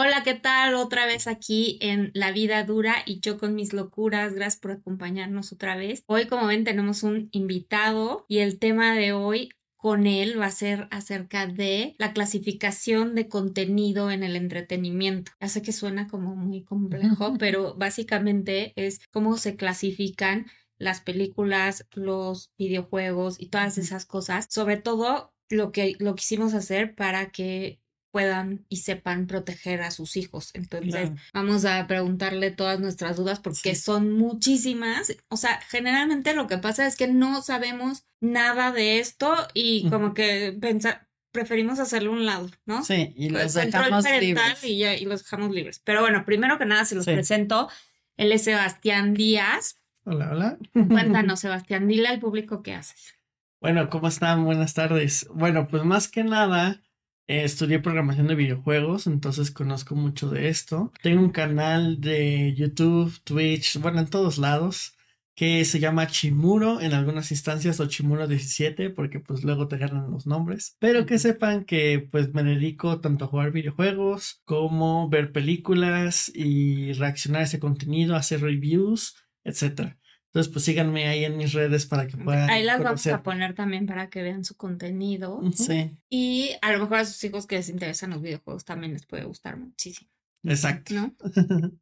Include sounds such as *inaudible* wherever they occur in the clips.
Hola, ¿qué tal? Otra vez aquí en La Vida Dura y yo con mis locuras. Gracias por acompañarnos otra vez. Hoy, como ven, tenemos un invitado y el tema de hoy con él va a ser acerca de la clasificación de contenido en el entretenimiento. Ya sé que suena como muy complejo, *laughs* pero básicamente es cómo se clasifican las películas, los videojuegos y todas esas cosas. Sobre todo lo que lo quisimos hacer para que puedan y sepan proteger a sus hijos. Entonces, vamos a preguntarle todas nuestras dudas porque son muchísimas. O sea, generalmente lo que pasa es que no sabemos nada de esto y como que pensar preferimos hacerlo a un lado, ¿no? Sí, y los dejamos libres. Y, y los dejamos libres. Pero bueno, primero que nada se los presento. Él es Sebastián Díaz. Hola, hola. *laughs* Cuéntanos, Sebastián, dile al público qué haces. Bueno, ¿cómo están? Buenas tardes. Bueno, pues más que nada, eh, estudié programación de videojuegos, entonces conozco mucho de esto. Tengo un canal de YouTube, Twitch, bueno, en todos lados, que se llama Chimuro en algunas instancias o Chimuro 17, porque pues luego te ganan los nombres. Pero que sepan que pues me dedico tanto a jugar videojuegos como ver películas y reaccionar a ese contenido, hacer reviews, etcétera. Entonces, pues síganme ahí en mis redes para que puedan. Ahí las vamos a poner también para que vean su contenido. Sí. Y a lo mejor a sus hijos que les interesan los videojuegos también les puede gustar muchísimo. Exacto. ¿No? *laughs*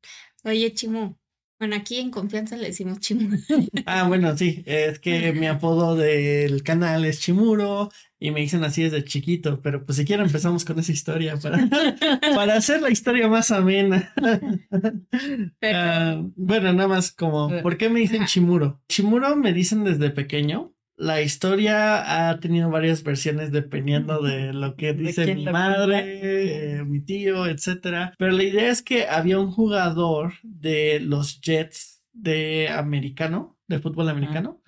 Oye, Chimu, bueno, aquí en confianza le decimos Chimuro. *laughs* ah, bueno, sí, es que mi apodo del canal es Chimuro y me dicen así desde chiquito, pero pues si quieren empezamos con esa historia para, *laughs* para hacer la historia más amena. *laughs* Ah, bueno, nada más como, ¿por qué me dicen Chimuro? Chimuro me dicen desde pequeño la historia ha tenido varias versiones dependiendo de lo que dice mi madre, eh, mi tío, etcétera. Pero la idea es que había un jugador de los Jets de americano, de fútbol americano,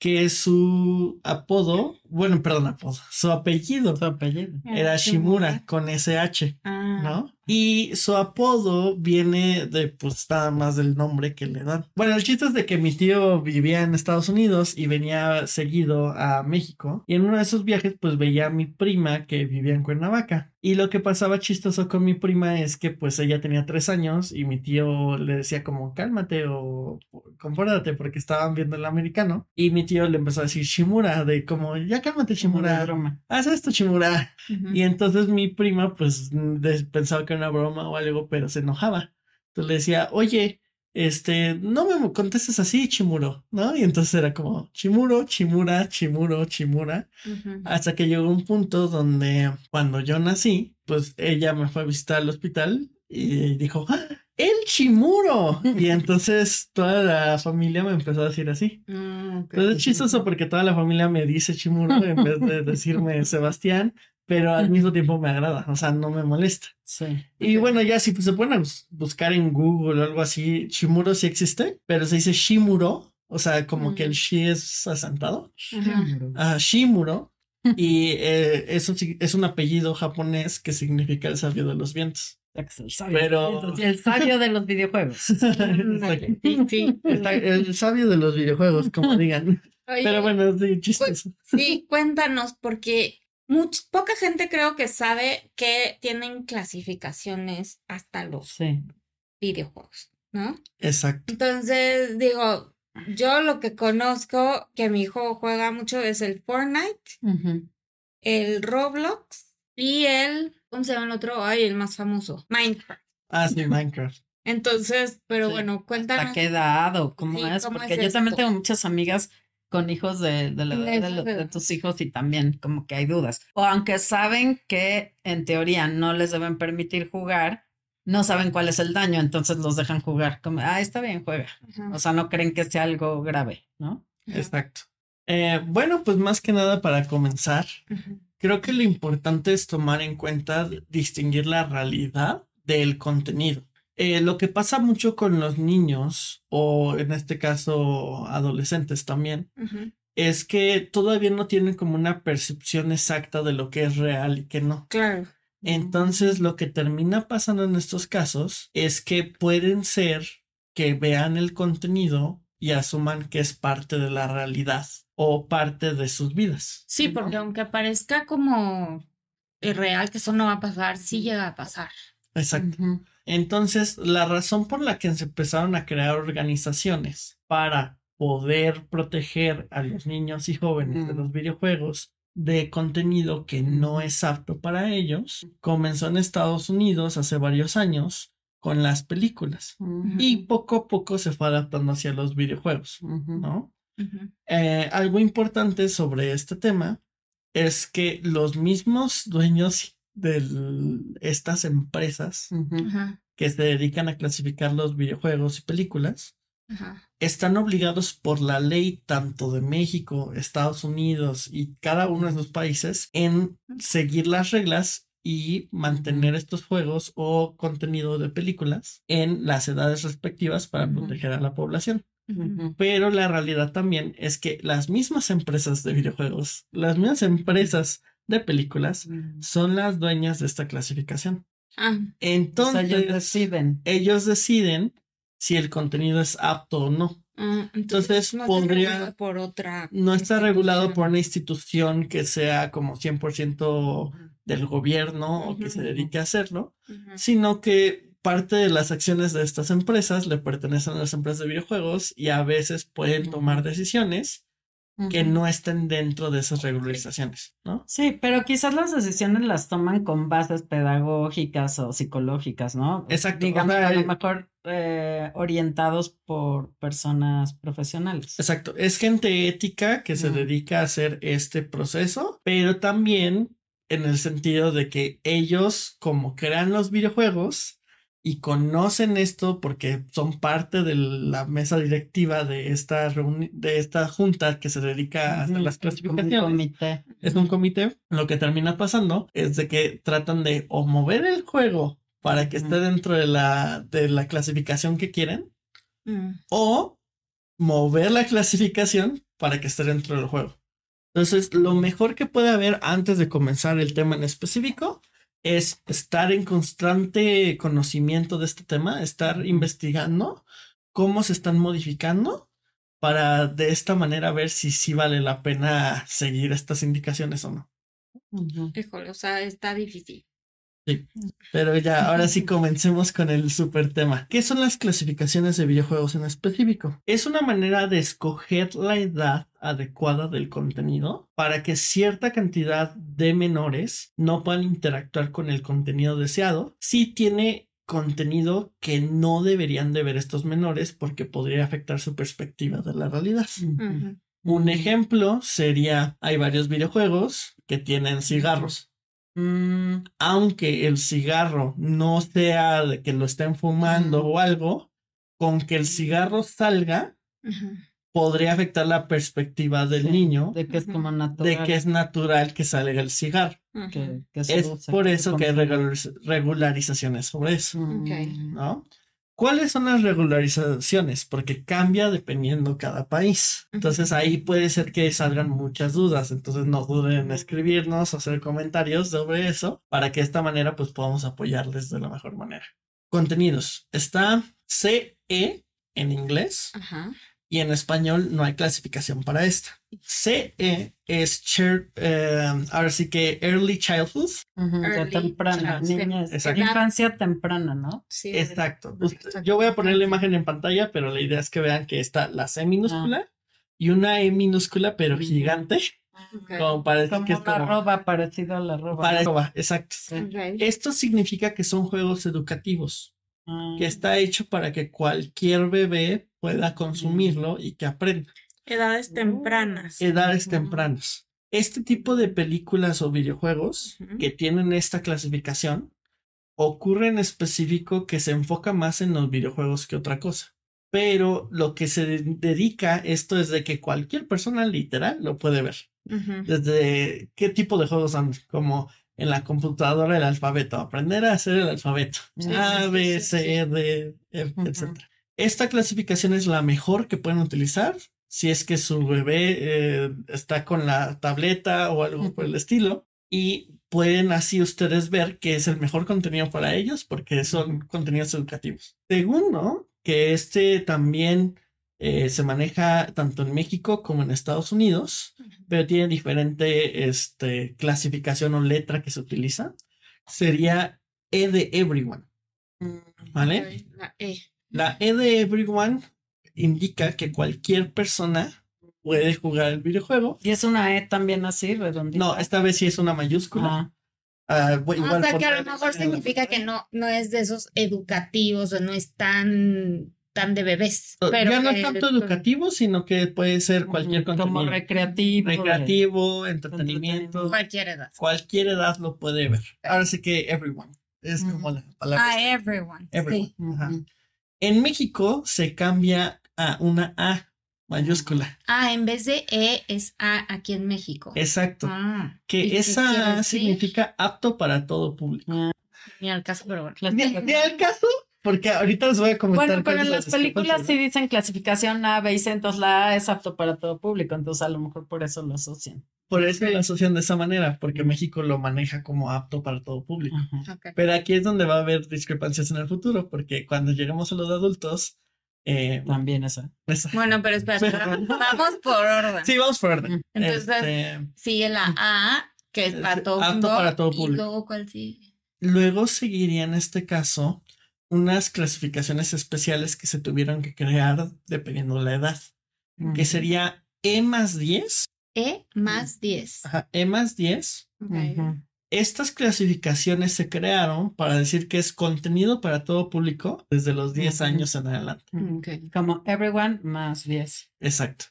que su apodo, bueno, perdón, apodo, su apellido, su apellido. era Shimura con SH, Ah. ¿no? Y su apodo viene de, pues, nada más del nombre que le dan. Bueno, el chiste es de que mi tío vivía en Estados Unidos y venía seguido a México. Y en uno de esos viajes, pues, veía a mi prima que vivía en Cuernavaca. Y lo que pasaba chistoso con mi prima es que, pues, ella tenía tres años y mi tío le decía como, cálmate o compórtate porque estaban viendo el americano. Y mi tío le empezó a decir Shimura, de como, ya cálmate, Shimura. Haz esto, Shimura. Ujú. Y entonces mi prima, pues, de- pensaba que una broma o algo, pero se enojaba. Entonces le decía, oye, este, no me contestes así, Chimuro, ¿no? Y entonces era como, Chimuro, Chimura, Chimuro, Chimura. Ujú. Hasta que llegó un punto donde cuando yo nací, pues ella me fue a visitar al hospital y dijo, ¡Ah, ¡El Chimuro! Y entonces toda la familia me empezó a decir así. Ah, ok. Entonces es chistoso porque toda la familia me dice Chimuro en vez de decirme *laughs* Sebastián, pero al mismo tiempo me agrada, o sea, no me molesta. Sí. Y bueno, ya si se pueden bus- buscar en Google o algo así, Chimuro sí existe, pero se dice Shimuro, o sea, como que el shi es asentado. Ajá. Ah, Shimuro. *laughs* Y eh, eso es un apellido japonés que significa el sabio de los vientos. El sabio. Pero- El sabio de los videojuegos. *laughs* Ándale. *laughs* Sí, sí. El, el sabio de los videojuegos, como digan. Oye, Pero bueno, sí, chistoso. Sí, cuéntanos, porque much- poca gente creo que sabe que tienen clasificaciones hasta los Sí. videojuegos, ¿no? Exacto. Entonces, digo, yo lo que conozco que mi hijo juega mucho es el Fortnite, el Roblox y el, ¿cómo se llama el otro? Ay, el más famoso, Minecraft. Ah, sí, Minecraft. Entonces, pero Sí. bueno, cuéntanos. ¿Hasta qué edad o cómo Sí, es? ¿cómo Porque es yo también tengo muchas amigas con hijos de, de, la edad De tus hijos y también como que hay dudas. O aunque saben que en teoría no les deben permitir jugar, no saben cuál es el daño, entonces los dejan jugar. Como, ah, está bien, juega. Ajá, O sea, no creen que sea algo grave, ¿no? Exacto. Eh, bueno, pues más que nada para comenzar, ajá. creo que lo importante es tomar en cuenta distinguir la realidad del contenido. Eh, lo que pasa mucho con los niños, o en este caso adolescentes también, es que todavía no tienen como una percepción exacta de lo que es real y que no. Claro. Entonces, lo que termina pasando en estos casos es que pueden ser que vean el contenido y asuman que es parte de la realidad o parte de sus vidas. Sí, porque aunque parezca como irreal que eso no va a pasar, sí llega a pasar. Exacto. Entonces, la razón por la que se empezaron a crear organizaciones para poder proteger a los niños y jóvenes de los videojuegos de contenido que no es apto para ellos, comenzó en Estados Unidos hace varios años con las películas y poco a poco se fue adaptando hacia los videojuegos. ¿no? Eh, algo importante sobre este tema es que los mismos dueños de estas empresas que se dedican a clasificar los videojuegos y películas están obligados por la ley tanto de México, Estados Unidos y cada uno de los países en seguir las reglas y mantener estos juegos o contenido de películas en las edades respectivas para proteger a la población. Pero la realidad también es que las mismas empresas de videojuegos, las mismas empresas de películas son las dueñas de esta clasificación. Ah, O sea, Entonces, ellos deciden. ellos deciden si el contenido es apto o no. ah, Entonces, no está podría- regulado por otra. No está regulado por una institución que sea como 100% del gobierno o que se dedique a hacerlo, sino que parte de las acciones de estas empresas le pertenecen a las empresas de videojuegos y a veces pueden tomar decisiones que no estén dentro de esas regularizaciones, ¿no? Sí, pero quizás las decisiones las toman con bases pedagógicas o psicológicas, ¿no? Exacto, o Digamos, sea, a lo mejor eh, orientados por personas profesionales. Exacto, es gente ética que se dedica a hacer este proceso, pero también en el sentido de que ellos, como crean los videojuegos y conocen esto porque son parte de la mesa directiva de esta de esta junta que se dedica a hacer las clasificaciones. comité. Es un comité. Lo que termina pasando es de que tratan de o mover el juego para que esté dentro de la, de la clasificación que quieren Mm. o mover la clasificación para que esté dentro del juego. Entonces, lo mejor que puede haber antes de comenzar el tema en específico es estar en constante conocimiento de este tema, estar investigando cómo se están modificando para de esta manera ver si sí vale la pena seguir estas indicaciones o no. Híjole, o sea, está difícil. Pero ya, ahora sí comencemos con el super tema. ¿Qué son las clasificaciones de videojuegos en específico? Es una manera de escoger la edad adecuada del contenido para que cierta cantidad de menores no puedan interactuar con el contenido deseado si tiene contenido que no deberían de ver estos menores porque podría afectar su perspectiva de la realidad. Un ejemplo sería, hay varios videojuegos que tienen cigarros Mm, aunque el cigarro no sea de que lo estén fumando o algo, con que el cigarro salga, podría afectar la perspectiva del sí, niño De que es como de natural. que es natural que salga el cigarro. Que- que Es por eso que hay regularizaciones sobre eso, Ok. Mm, ¿no? ¿Cuáles son las regularizaciones? Porque cambia dependiendo cada país. Entonces ahí puede ser que salgan muchas dudas. Entonces no duden en escribirnos hacer comentarios sobre eso para que de esta manera pues podamos apoyarles de la mejor manera. Contenidos. Está CE en inglés Ajá. Y en español no hay clasificación para esta. CE es chair- eh, ahora sí que Early Childhood. ujú, de Early temprana, childhood. niñez, Exacto. infancia temprana, ¿no? Sí. Exacto. Usted- yo voy a poner la imagen en pantalla, pero la idea es que vean que está la C minúscula y una E minúscula, pero Ujú. gigante, Ok. como para decir Como que es una como arroba parecido a la arroba. para arroba, exacto. Ok. Esto significa que son juegos educativos, Ah, que está hecho para que cualquier bebé pueda consumirlo y que aprenda. Edades tempranas. Edades tempranas. Este tipo de películas o videojuegos que tienen esta clasificación ocurre en específico que se enfoca más en los videojuegos que otra cosa. Pero lo que se de- dedica esto es de que cualquier persona literal lo puede ver. Desde qué tipo de juegos son, como en la computadora el alfabeto, aprender a hacer el alfabeto. Sí, A, sí, B, C. D, F, etc. Esta clasificación es la mejor que pueden utilizar si es que su bebé eh, está con la tableta o algo por el estilo. Y pueden así ustedes ver que es el mejor contenido para ellos porque son contenidos educativos. Segundo, que este también eh, se maneja tanto en México como en Estados Unidos, pero tiene diferente este, clasificación o letra que se utiliza. Sería E de Everyone. ¿Vale? La E. La E de Everyone indica que cualquier persona puede jugar el videojuego. Y es una E también así, redondita. No, esta vez sí es una mayúscula. Bu- O sea, que a lo mejor significa que no, no es de esos educativos o no es tan, tan de bebés. Pero ya no es tanto educativo, sino que puede ser cualquier como contenido. recreativo. recreativo, entretenimiento, Cualquier edad. cualquier edad lo puede ver. Ahora sí que everyone es como la palabra. Ah, everyone. everyone. Sí. Ajá. Ujú. En México se cambia a una A mayúscula. Ah, en vez de E es A aquí en México. Exacto. Ah, ¿y que esa A significa apto para todo público. Ni al caso, pero bueno. Ni al caso, porque ahorita les voy a comentar. Bueno, pero en las películas sí dicen clasificación A, B y C, entonces la A es apto para todo público, entonces a lo mejor por eso lo asocian. Por eso lo asocian de esa manera, porque México lo maneja como apto para todo público. Pero aquí es donde va a haber discrepancias en el futuro, porque cuando lleguemos a los adultos, eh, También esa. esa- *laughs* Bueno, pero espera, vamos por orden. Sí, vamos por orden. Entonces, Este, sigue la A, que es para todo apto mundo, para todo Y público. luego, ¿cuál sigue? luego seguiría en este caso unas clasificaciones especiales que se tuvieron que crear dependiendo de la edad, que sería E más 10. E más 10. Ajá, E más 10. Ok. Ujú. Estas clasificaciones se crearon para decir que es contenido para todo público desde los 10 Ujú. años en adelante. Como everyone más 10. Exacto.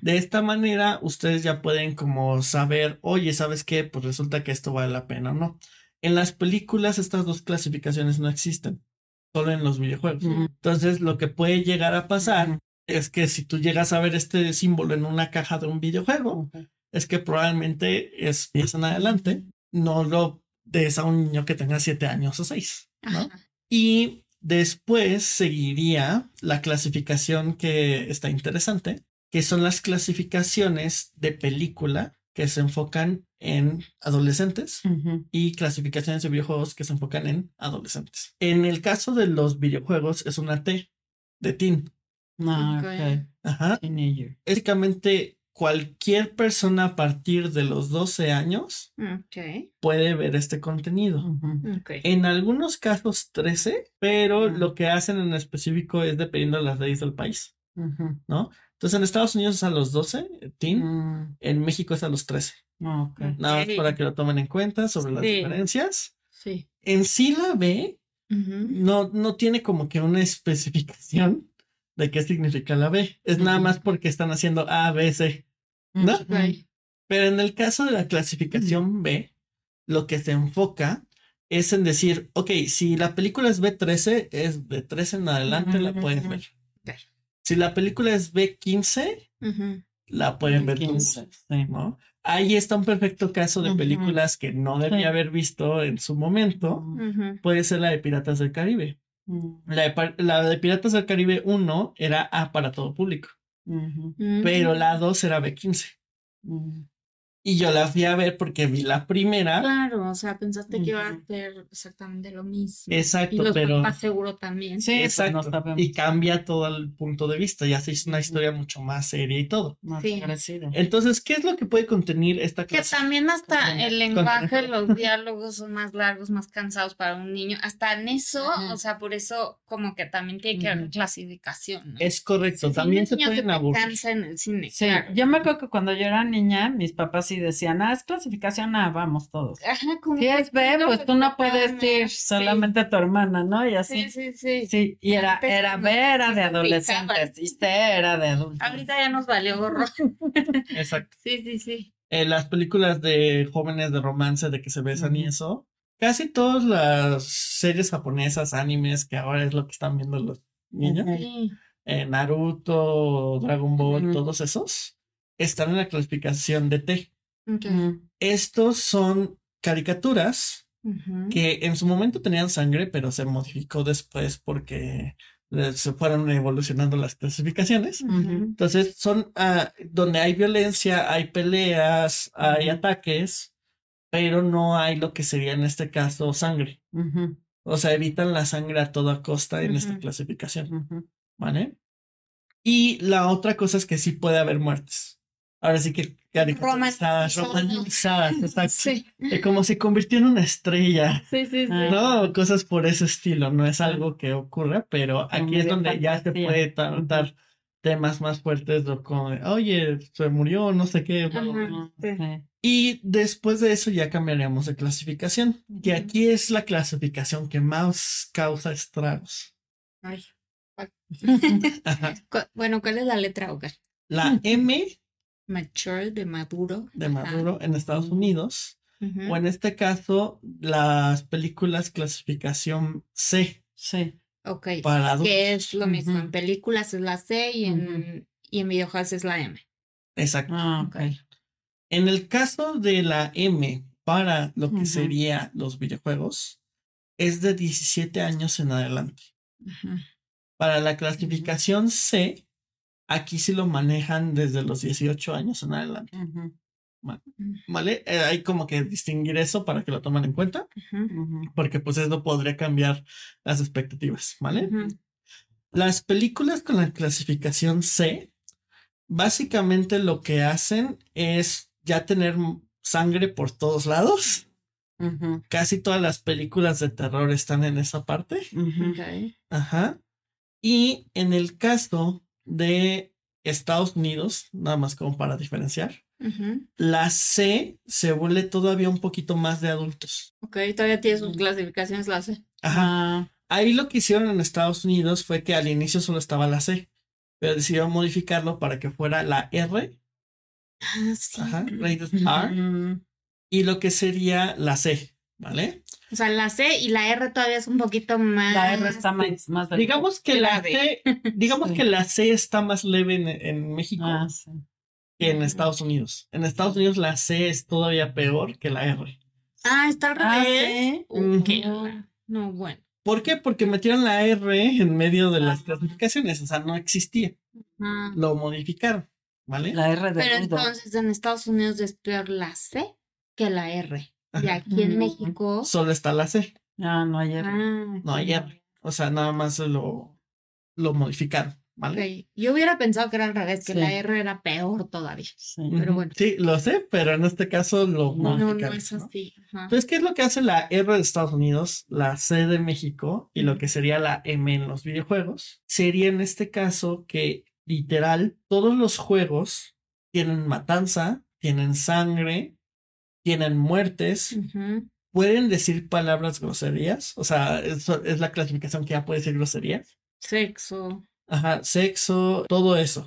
De esta manera, ustedes ya pueden como saber, oye, ¿sabes qué? Pues resulta que esto vale la pena o no. En las películas estas dos clasificaciones no existen, solo en los videojuegos. Entonces, lo que puede llegar a pasar es que si tú llegas a ver este símbolo en una caja de un videojuego, es que probablemente es 10 en adelante, no lo des a un niño que tenga 7 años o 6, ¿no? Ajá. Y después seguiría la clasificación que está interesante, que son las clasificaciones de película que se enfocan en adolescentes y clasificaciones de videojuegos que se enfocan en adolescentes. En el caso de los videojuegos es una T de teen. Ah. Ajá. Teenager. Básicamente cualquier persona a partir de los 12 años puede ver este contenido. En algunos casos 13, pero lo que hacen en específico es dependiendo de las leyes del país. ¿no? Entonces en Estados Unidos es a los 12, eh, teen, Mm, en México es a los 13. ok. Nada más para que lo tomen en cuenta sobre las Sí. diferencias. Sí. En sí la B no, no tiene como que una especificación de qué significa la B. Es nada más porque están haciendo A, B, C. ¿no? Pero en el caso de la clasificación B, lo que se enfoca es en decir, ok, si la película es B13, es de 13 en adelante, la pueden Ujú. ver. Si la película es B15, Ujú. la pueden ver 15, todos, sí. ¿no? Ahí está un perfecto caso de Ujú. películas que no debía Sí. haber visto en su momento. Ujú. Puede ser la de Piratas del Caribe. Mm, La de, la de Piratas del Caribe 1 era A para todo público, pero la 2 era B15. Y yo la fui a ver porque vi la primera. Claro, o sea, pensaste que iba a ser exactamente lo mismo. Exacto, y los pero... papás seguro también. Sí, pues Exacto. no y cambia todo el punto de vista. Ya se hizo una historia mucho más seria y todo. Más Sí. Entonces, ¿qué es lo que puede contener esta Que clase? también hasta el lenguaje, los *laughs* diálogos son más largos, más cansados para un niño. Hasta en eso, Ajá. o sea, por eso como que también tiene que haber clasificación. ¿no? Es correcto, Sí, también se pueden aburrir. cansa en el cine. Sí, claro. yo me acuerdo que cuando yo era niña, mis papás sí decían, ah, es clasificación A, vamos todos. Ajá, como Si es B, no, pues tú no puedes ir solamente tu hermana, ¿no? Y así. Sí, sí, sí. Sí, y era, era B, era de adolescentes, y C era de adultos. Ahorita ya nos valió gorro. *laughs* Exacto. Sí, sí, sí. Eh, las películas de jóvenes de romance de que se besan y eso. Casi todas las series japonesas, animes, que ahora es lo que están viendo los niños. Sí. eh, Naruto, Dragon Ball, todos esos. están en la clasificación de T. Mm, Estos son caricaturas que en su momento tenían sangre, pero se modificó después porque eh, se fueron evolucionando las clasificaciones. Entonces son ah, donde hay violencia, hay peleas, hay ataques, pero no hay lo que sería en este caso sangre. O sea, evitan la sangre a toda costa en esta clasificación. ¿vale? Y la otra cosa es que sí puede haber muertes. Ahora sí que caricaturizadas, Romantizadas. romanizadas, exacto. Sí. Eh, Como si convirtió en una estrella. Sí, sí, sí. No, cosas por ese estilo, no es algo que ocurra, pero aquí es donde ya se puede tratar temas más fuertes, como oye, se murió, no sé qué. bla, bla, bla". Ajá. Sí. Sí. Y después de eso ya cambiaríamos de clasificación. Y Ujú. aquí es la clasificación que más causa estragos. Ay. *laughs* Bueno, ¿cuál es la letra OK? La M Mature de maduro. de Maduro en Estados Ujú. Unidos, o en este caso, las películas clasificación C Sí. Ok. para. Que es lo mismo. En películas es la C y en, y en videojuegos es la M. Exacto. Ah, ok. En el caso de la M para lo que sería los videojuegos, es de 17 años en adelante. Para la clasificación C, aquí sí lo manejan desde los 18 años en adelante, Ujú, ¿vale? Eh, hay como que distinguir eso para que lo tomen en cuenta, porque pues eso podría cambiar las expectativas, ¿vale? Las películas con la clasificación C, básicamente lo que hacen es ya tener sangre por todos lados. Casi todas las películas de terror están en esa parte. ujú. Ok. Ajá. Y en el caso de Estados Unidos, nada más como para diferenciar, la C se vuelve todavía un poquito más de adultos. Ok, todavía tiene sus clasificaciones la C. Ajá. Ah, Ahí lo que hicieron en Estados Unidos fue que al inicio solo estaba la C, pero decidieron modificarlo para que fuera la R, Ah, sí. ajá, rated R, y lo que sería la C, ¿vale? O sea, la C y la R todavía es un poquito más. La R está más, más delgada. Digamos que la. C, digamos Sí. que la C está más leve en, en México Ah, sí. que en Estados Unidos. En Estados Unidos la C es todavía peor que la R. Ah, está al Ah, revés. sí. Ujú. No, bueno. ¿Por qué? Porque metieron la R en medio de las clasificaciones, o sea, no existía. Ah. Lo modificaron, ¿vale? La R de Pero entonces en Estados Unidos es peor la C que la R. Y aquí en. México. Solo está la C, Ah, no hay R. Ah, no hay R. O sea, nada más lo, lo modificaron, ¿vale? Yo hubiera pensado que era al revés, que Sí. la R era peor todavía. Sí. pero bueno. Sí, lo sé, pero en este caso lo No, No, no es así. Entonces, ¿qué es lo que hace la R de Estados Unidos, la C de México y lo que sería la M en los videojuegos? Sería en este caso que literal todos los juegos tienen matanza, tienen sangre, tienen muertes, pueden decir palabras groserías, o sea, eso es la clasificación que ya puede decir groserías. Sexo. Ajá, sexo, todo eso.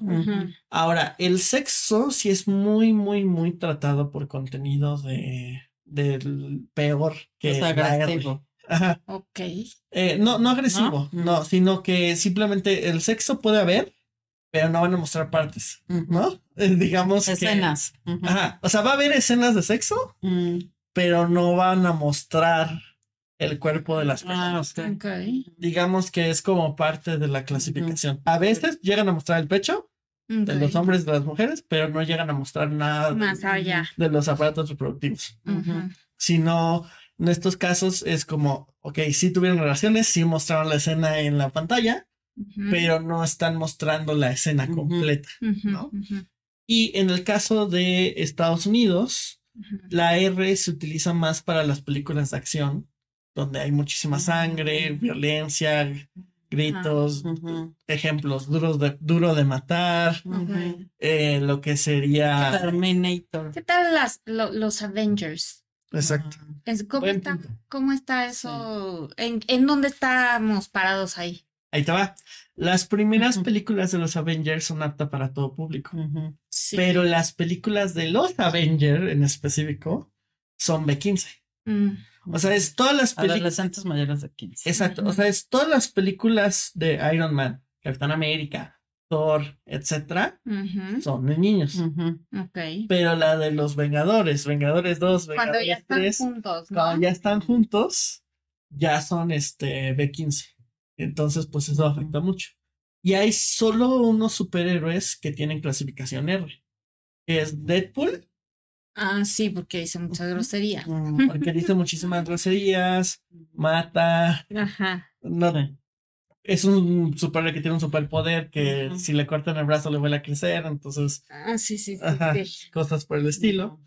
Ahora, el sexo sí es muy, muy, muy tratado por contenido de del peor que O sea, agresivo. Ajá. Ok. Eh, no, no agresivo, ¿No? ¿No? sino que simplemente el sexo puede haber, pero no van a mostrar partes. ¿no? Eh, digamos que- Escenas. Ajá. O sea, va a haber escenas de sexo, Mm. pero no van a mostrar el cuerpo de las Ah, personas. ok. Ok. Digamos que es como parte de la clasificación. A veces llegan a mostrar el pecho de los hombres y de las mujeres, pero no llegan a mostrar nada Más allá. de los aparatos reproductivos. Sino, en estos casos es como, ok, sí tuvieron relaciones, sí mostraron la escena en la pantalla, Pero no están mostrando la escena completa. ¿no? Y en el caso de Estados Unidos, la R se utiliza más para las películas de acción, donde hay muchísima sangre, violencia, gritos, ejemplos duros de, duro de matar, eh, lo que sería... Terminator. ¿Qué tal las, lo- los Avengers? Exacto. Es- ¿Cómo, Buen está, punto. ¿Cómo está eso? ¿En, ¿En dónde estamos parados ahí? Ahí te va. Las primeras películas de los Avengers son aptas para todo público. Sí. pero las películas de los Avengers en específico son B15. Mm, O sea, es todas las películas... Adolescentes mayores de 15. Exacto, o sea, es todas las películas de Iron Man, Capitán América, Thor, etcétera, son de niños. Ujú. Ok. Pero la de los Vengadores, Vengadores 2, Cuando Vengadores ya están 3, juntos, ¿no? cuando ya están juntos, ya son este B15. Entonces, pues eso afecta mucho. Y hay solo unos superhéroes que tienen clasificación R. Que es Deadpool, Ah, sí, porque dice mucha grosería. Mm. porque dice muchísimas groserías, mata, Ajá. no, es un superhéroe que tiene un superpoder que si le cortan el brazo le vuelve a crecer, entonces Ah, sí, sí, sí. Ajá. sí. cosas por el estilo.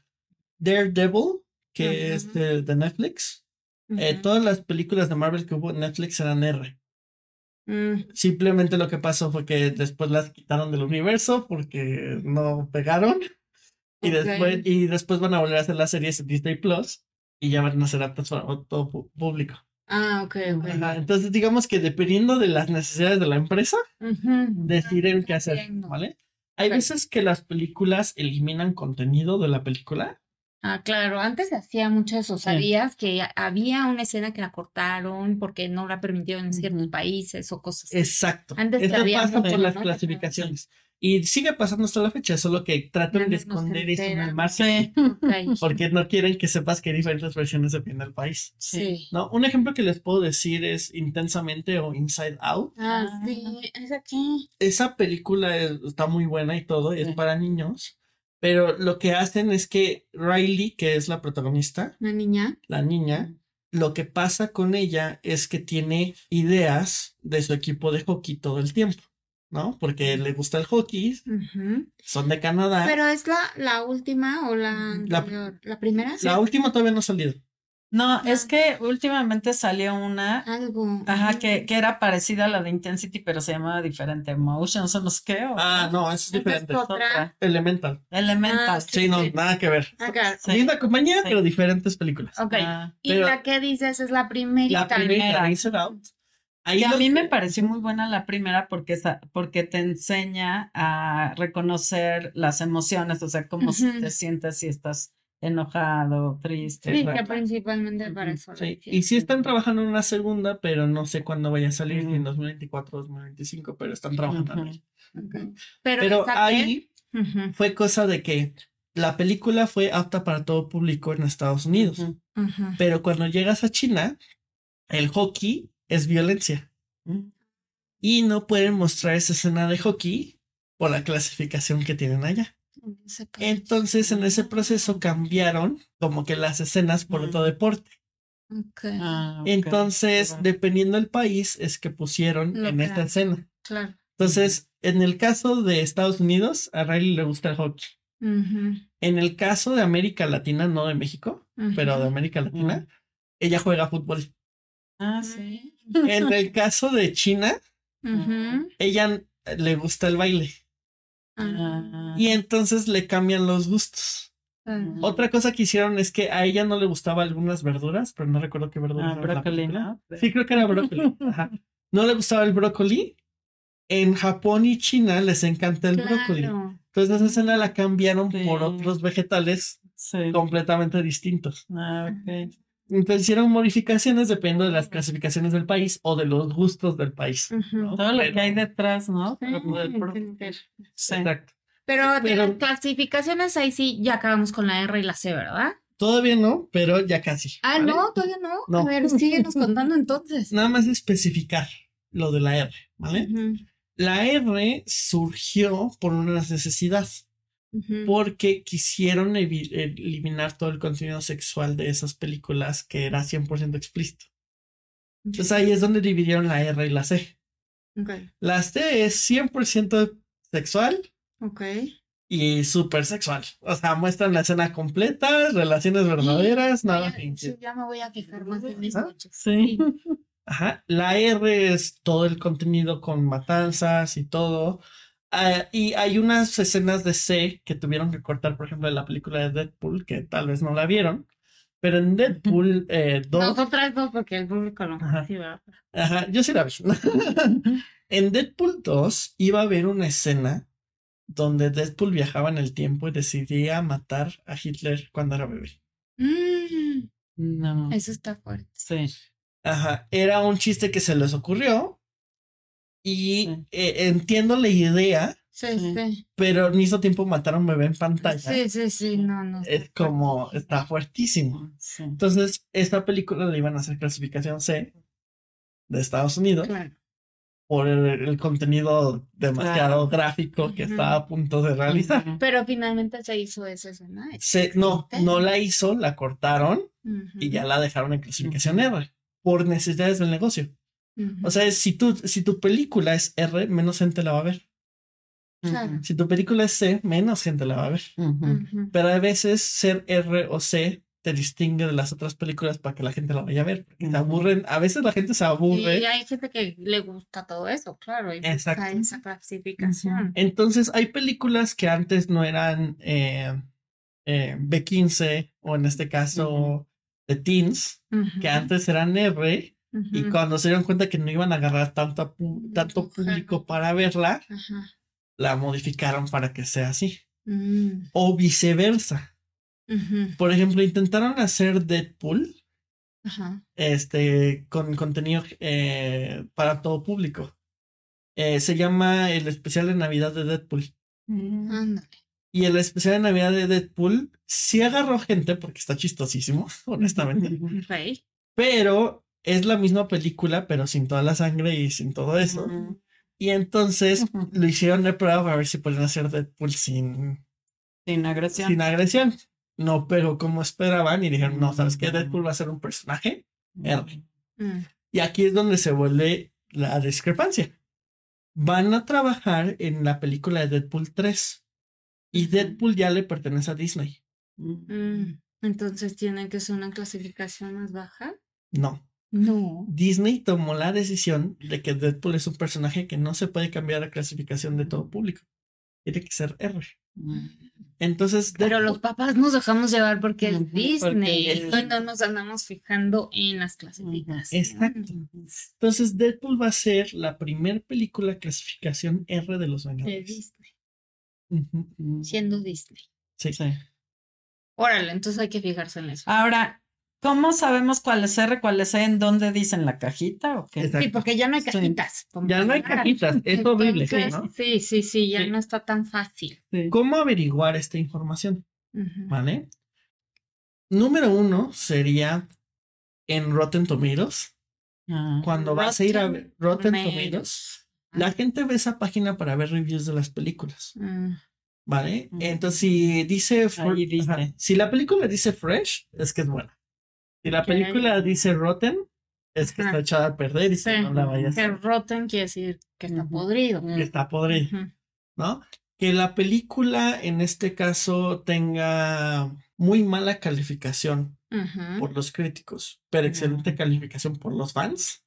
Daredevil, que es de, de Netflix. Eh, todas las películas de Marvel que hubo en Netflix eran R. Mm, Simplemente lo que pasó fue que después las quitaron del universo porque no pegaron. Y, después, y después van a volver a hacer las series en Disney Plus y ya van a ser aptas para todo público. Ah, ok, ok. Ajá, Entonces, digamos que dependiendo de las necesidades de la empresa, Ujú. deciden qué hacer. ¿vale? Hay veces que las películas eliminan contenido de la película. Ah, claro, antes se hacía mucho eso, Sí. sabías que había una escena que la cortaron porque no la permitieron en ciertos países o cosas así. Exacto. Antes había pasa por las ¿no? clasificaciones. Y sigue pasando hasta la fecha, solo que tratan de esconder eso en el marketing Sí. *laughs* Ok. porque no quieren que sepas que hay diferentes versiones dependiendo del país. Sí. ¿no? Un ejemplo que les puedo decir es Intensamente o Inside Out. Ah, sí, es aquí. Esa película es- está muy buena y todo, es Sí. para niños, pero lo que hacen es que Riley, que es la protagonista, Una niña. la niña, lo que pasa con ella es que tiene ideas de su equipo de hockey todo el tiempo, ¿no? Porque le gusta el hockey, son de Canadá. Pero es la, la última o la La- anterior? ¿La, primera? la última todavía no ha salido. No, es que últimamente salió una, Algo. ajá, que, que era parecida a la de Intensity, pero se llamaba diferente, Emotions o no sé qué. o- Ah, no, eso es Esa es diferente. otra. Elemental. Elemental. Ah, Sí, no, nada que ver. Ah, claro. Sí. Misma compañía, Sí. pero diferentes películas. Ok. Ah, y la que dices es la primerita. La primera, Inside Out. Ahí que a mí me que- pareció muy buena la primera porque, esa- porque te enseña a reconocer las emociones, o sea, cómo te sientes si estás enojado, triste. Sí, que principalmente para eso. Sí, y sí están trabajando en una segunda, pero no sé cuándo vaya a salir, en Ujú. 2024 o 2025, pero están trabajando. Pero, ahí fue cosa de que la película fue apta para todo público en Estados Unidos, pero cuando llegas a China, el hockey es violencia Ujú. y no pueden mostrar esa escena de hockey por la clasificación que tienen allá. Entonces, en ese proceso cambiaron como que las escenas por otro Mm. deporte. Ok, Ah. Entonces, dependiendo del país, es que pusieron Lo en esta escena. claro. Entonces, en el caso de Estados Unidos, a Riley le gusta el hockey. En el caso de América Latina, no de México, pero de América Latina, ella juega fútbol. Ah, sí. En el caso de China, ella le gusta el baile. Ah, Y entonces le cambian los gustos. ah. Otra cosa que hicieron es que a ella no le gustaban algunas verduras, pero no recuerdo qué verduras. ah, brócoli. ¿no? Sí, creo que era brócoli. *laughs* Ajá. No le gustaba el brócoli. En Japón y China les encanta el brócoli. Entonces esa escena la cambiaron Sí. por otros vegetales Sí. completamente distintos. Ah, ok. Entonces hicieron modificaciones dependiendo de las clasificaciones del país o de los gustos del país. Todo lo Pero- que hay detrás, ¿no? Sí, Para poder pro- entender. Sí. Exacto. Pero de Pero- las clasificaciones ahí sí ya acabamos con la R y la C, ¿verdad? Todavía no, pero ya casi. Ah, ¿vale? no, todavía no. No. A ver, síguenos *laughs* contando entonces. Nada más especificar lo de la R, ¿vale? La R surgió por una necesidad, porque quisieron evi- eliminar todo el contenido sexual de esas películas que era 100% explícito. Entonces ahí es donde dividieron la R y la C. Ok, La C es 100% sexual ok. y súper sexual. O sea, muestran la escena completa, relaciones verdaderas, nada Ya, fingido. sí, ya me voy a fijar más en eso. Ajá. Sí. *laughs* Ajá. La R es todo el contenido con matanzas y todo. Ah, y hay unas escenas de C que tuvieron que cortar, por ejemplo, en la película de Deadpool, que tal vez no la vieron. Pero en Deadpool eh, 2, Nosotras dos, porque el público no. Ajá. Sí, ¿verdad? ajá, yo sí la vi. *laughs* en Deadpool 2 iba a haber una escena donde Deadpool viajaba en el tiempo y decidía matar a Hitler cuando era bebé. Mm, No. eso está fuerte. Sí. Ajá, era un chiste que se les ocurrió Y Sí. eh, entiendo la idea, Sí, Sí. pero al mismo tiempo matar a un bebé en pantalla Sí, sí, sí, no, no. es como, está fuertísimo. Sí. Entonces, esta película le iban a hacer clasificación C de Estados Unidos Claro. por el, el contenido demasiado Claro. gráfico que estaba a punto de realizar. Pero finalmente se hizo esa escena. Se, no, no la hizo, la cortaron y ya la dejaron en clasificación R por necesidades del negocio. O sea, si tu, si tu película es R, menos gente la va a ver. Claro. Si tu película es C, menos gente la va a ver. Pero a veces ser R o C te distingue de las otras películas para que la gente la vaya a ver. Porque aburren, a veces la gente se aburre. Y hay gente que le gusta todo eso, claro, y Exacto. esa clasificación. Entonces, hay películas que antes no eran eh, eh, B15 o en este caso de teens, que antes eran R y cuando se dieron cuenta que no iban a agarrar tanto, tanto público para verla, la modificaron para que sea así. Mm, O viceversa. Por ejemplo, intentaron hacer Deadpool Ajá. este, con contenido eh, para todo público. Eh, se llama el especial de Navidad de Deadpool. Y el especial de Navidad de Deadpool sí agarró gente porque está chistosísimo, *laughs* honestamente. *laughs* Pero es la misma película, pero sin toda la sangre y sin todo eso. Y entonces lo hicieron de prueba para ver si pueden hacer Deadpool sin, Sin agresión. sin agresión. No pero como esperaban y dijeron, no, ¿sabes qué? Deadpool va a ser un personaje. R. Mm, Y aquí es donde se vuelve la discrepancia. Van a trabajar en la película de Deadpool 3. Y Deadpool ya le pertenece a Disney. mm. Entonces tiene que ser una clasificación más baja. No. No. Disney tomó la decisión de que Deadpool es un personaje que no se puede cambiar la clasificación de todo público. Tiene que ser R. Entonces, Pero Deadpool- los papás nos dejamos llevar porque es Disney porque y no nos andamos fijando en las clasificaciones. Exacto. entonces Deadpool va a ser la primer película clasificación R de los De Vengadores. Disney, Ujú. siendo Disney. Sí. Sí. Órale, entonces hay que fijarse en eso. Ahora, ¿cómo sabemos cuál es R, cuál es E, en dónde dicen la cajita o qué? Exacto. Sí, porque ya no hay Sí. cajitas. como Ya no hay cajitas, es horrible, Entonces, ¿no? Sí, sí, sí, ya Sí. no está tan fácil. Sí. ¿Cómo averiguar esta información? Ujú. ¿Vale? Número uno sería en Rotten Tomatoes. Ah. Cuando vas a ir a Rotten ver Rotten Tomatoes. La gente ve esa página para ver reviews de las películas. Mm, ¿Vale? Ujú. Entonces, si dice, Ahí dice. ajá, si la película dice fresh, es que es buena. Si la película dice rotten, es que Ajá. está echada a perder y Sí. que no la vayas Que a rotten quiere decir que está podrido. que está podrida, Ujú. ¿no? Que la película en este caso tenga muy mala calificación por los críticos, pero excelente calificación por los fans.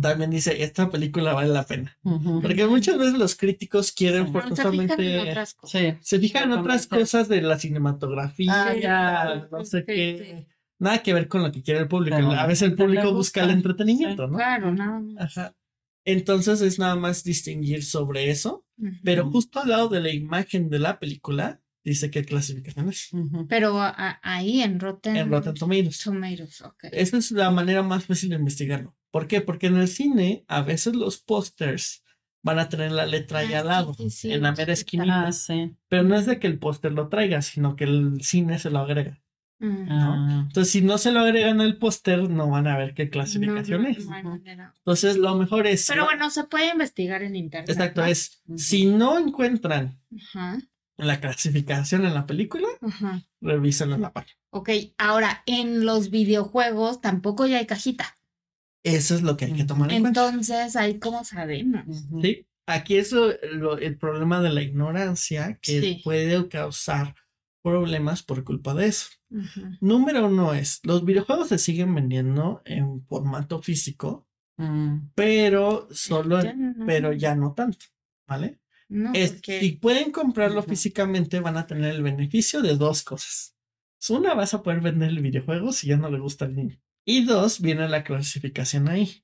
También dice, esta película vale la pena. Porque muchas veces los críticos quieren Sí. Pero se fijan en forzosamente... otras cosas. Sí. Se fijan en otras cosas de la cinematografía, Ah, ya. no sé Sí, qué. Nada que ver con lo que quiere el público. Pero a veces el público busca el entretenimiento, ¿no? Claro, nada más. Ajá. Entonces es nada más distinguir sobre eso. Pero justo al lado de la imagen de la película dice qué clasificación es. Ujú. Pero a- ahí en Rotten, En Rotten Tomatoes. Tomatoes, ok. Esa es la manera más fácil de investigarlo. ¿Por qué? Porque en el cine a veces los pósters van a tener la letra ahí Ah, al lado, sí, sí, sí, en la mera esquinita. Ah, sí. Pero no es de que el póster lo traiga, sino que el cine se lo agrega. Ah. Entonces, si no se lo agregan al póster, no van a ver qué clasificación No, no, es. Entonces, lo mejor es. Pero bueno, se puede investigar en internet. Exacto, ¿no? es. Si no encuentran Ajá, la clasificación en la película, ajá. revisan en la página. Ok, ahora en los videojuegos tampoco ya hay cajita. Eso es lo que hay que tomar en cuenta. Entonces, ahí cómo sabemos. Sí. Aquí es lo- lo- el problema de la ignorancia que Sí. puede causar problemas por culpa de eso. Número uno es, los videojuegos se siguen vendiendo en formato físico, Mm. pero solo, Ya no- pero ya no tanto, ¿vale? No, Es- porque- si pueden comprarlo físicamente, van a tener el beneficio de dos cosas. Una, vas a poder vender el videojuego si ya no le gusta al niño. Y dos, viene la clasificación ahí.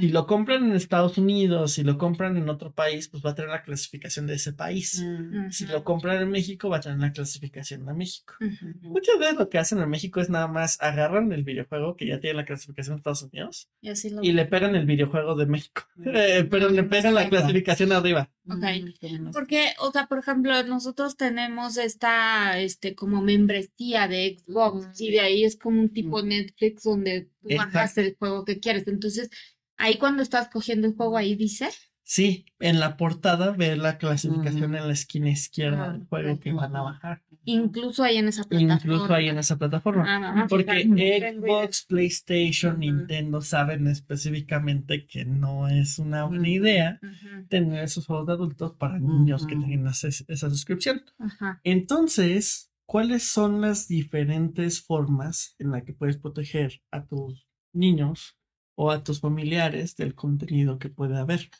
Si lo compran en Estados Unidos, si lo compran en otro país, pues va a tener la clasificación de ese país. Mm. Si lo compran en México, va a tener la clasificación de México. Muchas veces lo que hacen en México es nada más agarran el videojuego que ya tiene la clasificación de Estados Unidos Y así lo y le pegan el videojuego de México. *laughs* Eh, pero le pegan la clasificación arriba. Ok. Mm. Porque, o sea, por ejemplo, nosotros tenemos esta, este, como membresía de Xbox y de ahí es como un tipo Netflix donde tú Exacto. bajas el juego que quieres. Entonces, ahí cuando estás cogiendo el juego, ahí dice. Sí, en la portada ve la clasificación en la esquina izquierda Ah, del juego que van a bajar. Incluso ahí en esa plataforma. Incluso ahí en esa plataforma. Ah, a Porque. Xbox, PlayStation. Nintendo saben específicamente que no es una buena idea tener esos juegos de adultos para niños que tengan esa, esa suscripción. Ajá. Entonces, ¿cuáles son las diferentes formas en las que puedes proteger a tus niños o a tus familiares del contenido que puede haber?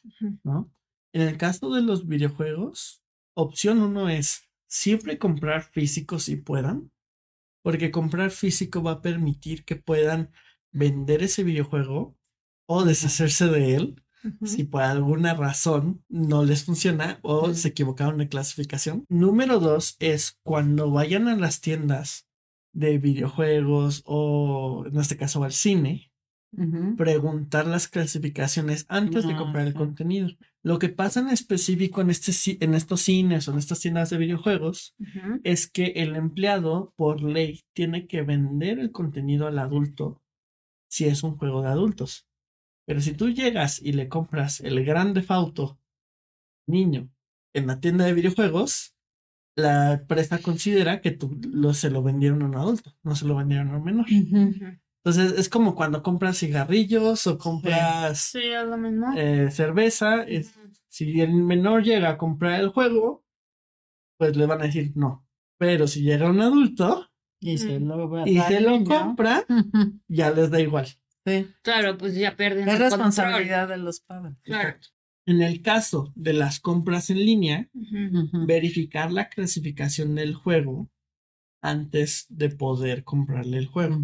¿No? En el caso de los videojuegos, opción uno es siempre comprar físico si puedan, porque comprar físico va a permitir que puedan vender ese videojuego o deshacerse de él Si por alguna razón no les funciona o se equivocaron de clasificación. Número dos es cuando vayan a las tiendas de videojuegos o en este caso al cine, preguntar las clasificaciones antes de Ah, comprar el contenido. Lo que pasa en específico en, este, en estos cines o en estas tiendas de videojuegos es que el empleado, por ley, tiene que vender el contenido al adulto si es un juego de adultos. Pero si tú llegas y le compras el Grand Theft Auto niño en la tienda de videojuegos, la empresa considera que tú lo, se lo vendieron a un adulto, no se lo vendieron a un menor. Entonces es como cuando compras cigarrillos o compras Sí, lo mismo. eh, cerveza. es- si el menor llega a comprar el juego, pues le van a decir no. Pero si llega un adulto Y se lo, y se lo compra, *laughs* ya les da igual. Sí. Claro, pues ya pierden Es control. responsabilidad de los padres. Claro. En el caso de las compras en línea, verificar la clasificación del juego antes de poder comprarle el juego.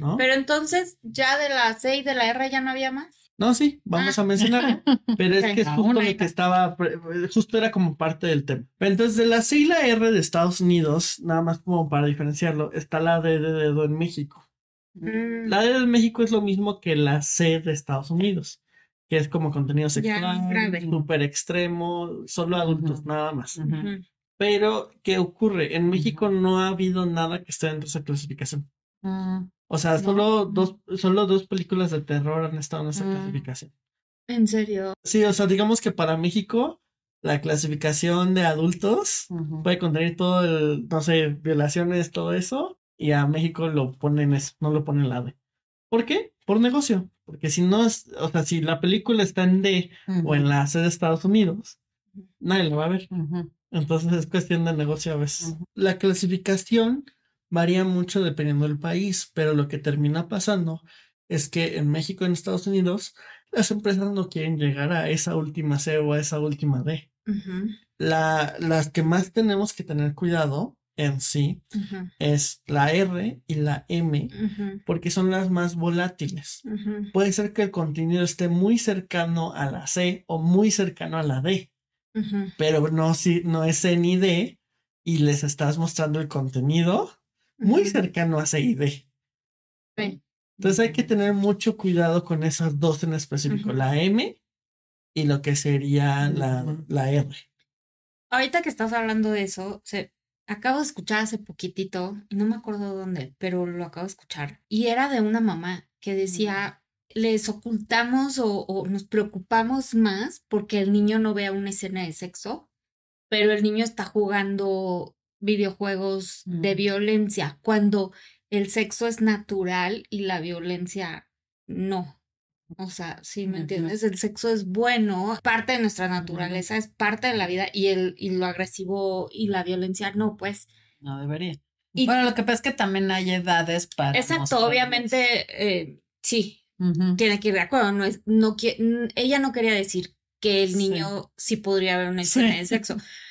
¿no? Pero entonces, ya de la C y de la R ya no había más. No, sí, vamos Ah. a mencionar, *laughs* pero es que es justo lo que estaba, pre- justo era como parte del tema. Pero entonces de la C y la R de Estados Unidos, nada más como para diferenciarlo, está la D de dedo en México. Mm. La D de México es lo mismo que la C de Estados Unidos, que es como contenido sexual, súper extremo, solo adultos, nada más. Pero, ¿qué ocurre? En México no ha habido nada que esté dentro de esa clasificación. Mm. O sea, solo dos, solo dos películas de terror han estado en esa Mm. clasificación. En serio. Sí, o sea, digamos que para México, la clasificación de adultos puede contener todo el, no sé, violaciones, todo eso, y a México lo ponen eso, no lo ponen la D. ¿Por qué? Por negocio. Porque si no es, o sea, si la película está en D o en la C de Estados Unidos, nadie la va a ver. Entonces es cuestión de negocio a veces. La clasificación varía mucho dependiendo del país, pero lo que termina pasando es que en México y en Estados Unidos las empresas no quieren llegar a esa última C o a esa última D. La, las que más tenemos que tener cuidado en sí es la R y la M, porque son las más volátiles. Puede ser que el contenido esté muy cercano a la C o muy cercano a la D pero no, si, no es C ni D y les estás mostrando el contenido muy cercano a C y D. Sí. Entonces hay que tener mucho cuidado con esas dos en específico, la M y lo que sería la, la R. Ahorita que estás hablando de eso, se, acabo de escuchar hace poquitito, y no me acuerdo dónde, pero lo acabo de escuchar. Y era de una mamá que decía, les ocultamos o, o nos preocupamos más porque el niño no vea una escena de sexo, pero el niño está jugando videojuegos de Mm. violencia, cuando el sexo es natural y la violencia no. O sea, si me entiendes, el sexo es bueno, parte de nuestra naturaleza, es parte de la vida y el y lo agresivo y la violencia no, pues. No debería. Y- bueno, lo que pasa es que también hay edades para. Exacto, mostrarles. obviamente eh, sí, tiene que ir de acuerdo, no es no ella no quería decir que el Sí. niño sí, podría haber una escena Sí. de sexo, *laughs*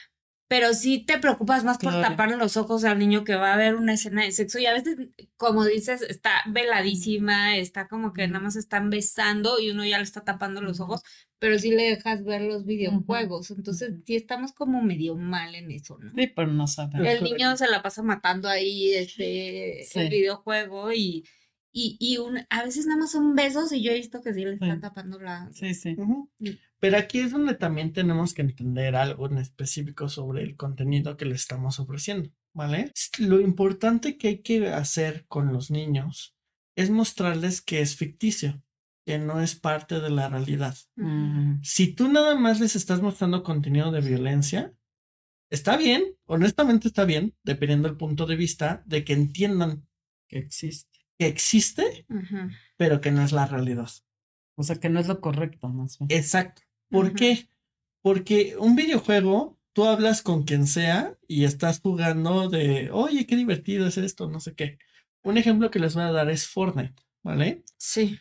pero sí te preocupas más por Claro. taparle los ojos al niño que va a ver una escena de sexo y a veces, como dices, está veladísima, está como que nada más están besando y uno ya le está tapando los ojos, pero sí le dejas ver los videojuegos, entonces sí estamos como medio mal en eso, ¿no? Sí, pero no saben. Es El niño se la pasa matando ahí este Sí. el videojuego y y, y un, a veces nada más son besos y yo he visto que sí le están Sí. tapando la Sí, sí. Ujú. Pero aquí es donde también tenemos que entender algo en específico sobre el contenido que le estamos ofreciendo, ¿vale? Lo importante que hay que hacer con los niños es mostrarles que es ficticio, que no es parte de la realidad. Mm, Si tú nada más les estás mostrando contenido de violencia, está bien, honestamente está bien, dependiendo del punto de vista, de que entiendan que existe. que existe, pero que no es la realidad. O sea, que no es lo correcto, más bien. Exacto. ¿Por qué? Porque un videojuego, tú hablas con quien sea y estás jugando de, oye, qué divertido es esto, no sé qué. Un ejemplo que les voy a dar es Fortnite, ¿vale? Sí.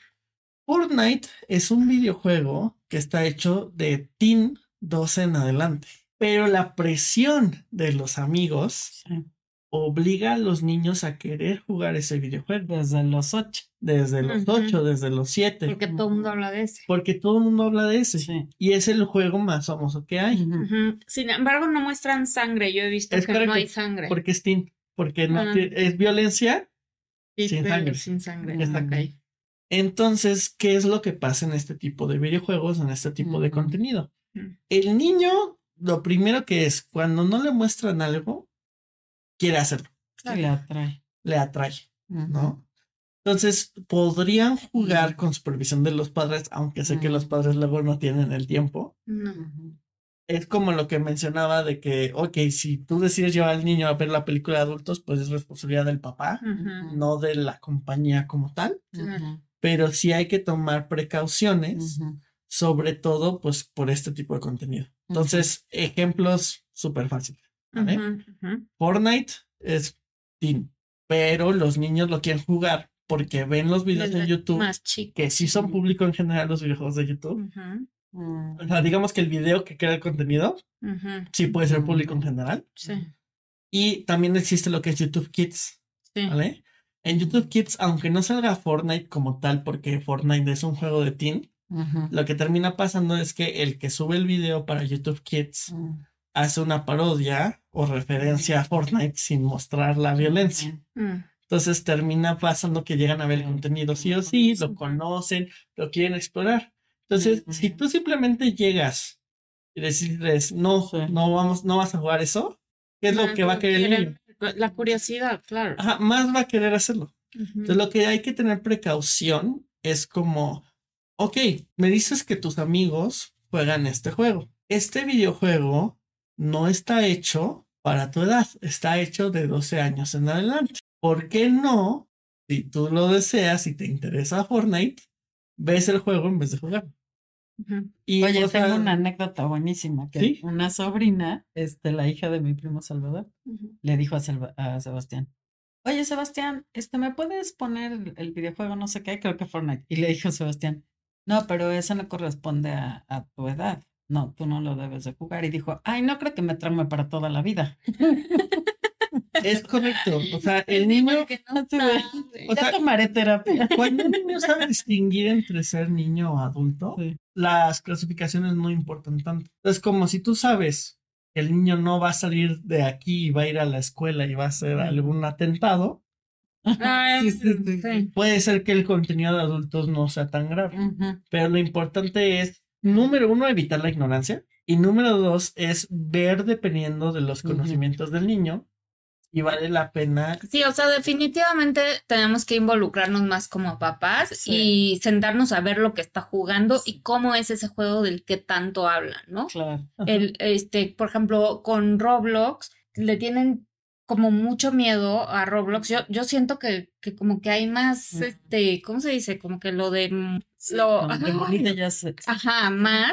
Fortnite es un videojuego que está hecho de Teen 12 en adelante, pero la presión de los amigos Sí. Obliga a los niños a querer jugar ese videojuego Desde los ocho. desde los Ujú. 8, desde los 7, Porque todo el mundo habla de ese. porque todo el mundo habla de ese Sí. y es el juego más famoso que hay. Sin embargo, no muestran sangre. Yo he visto Es que no hay sangre. Porque es teen, porque no Ah. es violencia. Sin sangre. Sin. Entonces, ¿qué es lo que pasa en este tipo de videojuegos, en este tipo de contenido? Mm. El niño, lo primero que es, cuando no le muestran algo, quiere hacerlo, le atrae. le atrae. ¿no? Entonces, podrían jugar con supervisión de los padres, aunque sé que los padres luego no tienen el tiempo. Es como lo que mencionaba de que, ok, si tú decides llevar al niño a ver la película de adultos, pues es responsabilidad del papá, no de la compañía como tal. Pero sí hay que tomar precauciones, sobre todo pues por este tipo de contenido. Entonces, ejemplos súper fáciles. Fortnite es teen, pero los niños lo quieren jugar porque ven los videos Desde en YouTube, Más que sí son público en general los videojuegos de YouTube. O sea, digamos que el video que crea el contenido sí puede ser público en general. Sí, Y también existe lo que es YouTube Kids, sí. ¿vale? En YouTube Kids, aunque no salga Fortnite como tal, porque Fortnite es un juego de teen. Lo que termina pasando es que el que sube el video para YouTube Kids Mm. Hace una parodia o referencia a Fortnite sin mostrar la violencia. Mm, Entonces termina pasando que llegan a ver el contenido sí o sí, lo conocen, lo quieren explorar. Entonces, si tú simplemente llegas y decirles, no, no vamos, no vas a jugar eso, ¿qué es lo que va a querer el niño? La curiosidad, claro. Ajá, más va a querer hacerlo. Entonces, lo que hay que tener precaución es como, ok, me dices que tus amigos juegan este juego. Este videojuego no está hecho para tu edad, está hecho de 12 años en adelante. ¿Por qué no? Si tú lo deseas y te interesa Fortnite, ves el juego en vez de jugar. Y, Oye, tengo una anécdota buenísima que ¿Sí? una sobrina, este, la hija de mi primo Salvador, le dijo a, Selva- a Sebastián, oye Sebastián, este, ¿me puedes poner el, el videojuego no sé qué? Creo que Fortnite. Y le dijo Sebastián, no, pero eso no corresponde a, a tu edad. No, tú no lo debes de jugar. Y dijo, ay, no creo que me traume para toda la vida. es correcto. O sea, *laughs* el niño, Que no sabe. O ya sea, tomaré terapia. *laughs* cuando un niño sabe distinguir entre ser niño o adulto, Sí. las clasificaciones no importan tanto. Es como si tú sabes que el niño no va a salir de aquí y va a ir a la escuela y va a hacer algún atentado, Ah, *laughs* Sí, sí, puede ser que el contenido de adultos no sea tan grave. Pero lo importante es, número uno, evitar la ignorancia. Y número dos, es ver dependiendo de los conocimientos del niño. Y vale la pena. Sí, o sea, definitivamente tenemos que involucrarnos más como papás Sí. y sentarnos a ver lo que está jugando y cómo es ese juego del que tanto hablan, ¿no? Claro. El, este, por ejemplo, con Roblox le tienen como mucho miedo a Roblox. Yo, yo siento que, que como que hay más, este, ¿cómo se dice? Como que lo de lo, ajá, ya sé. ajá, más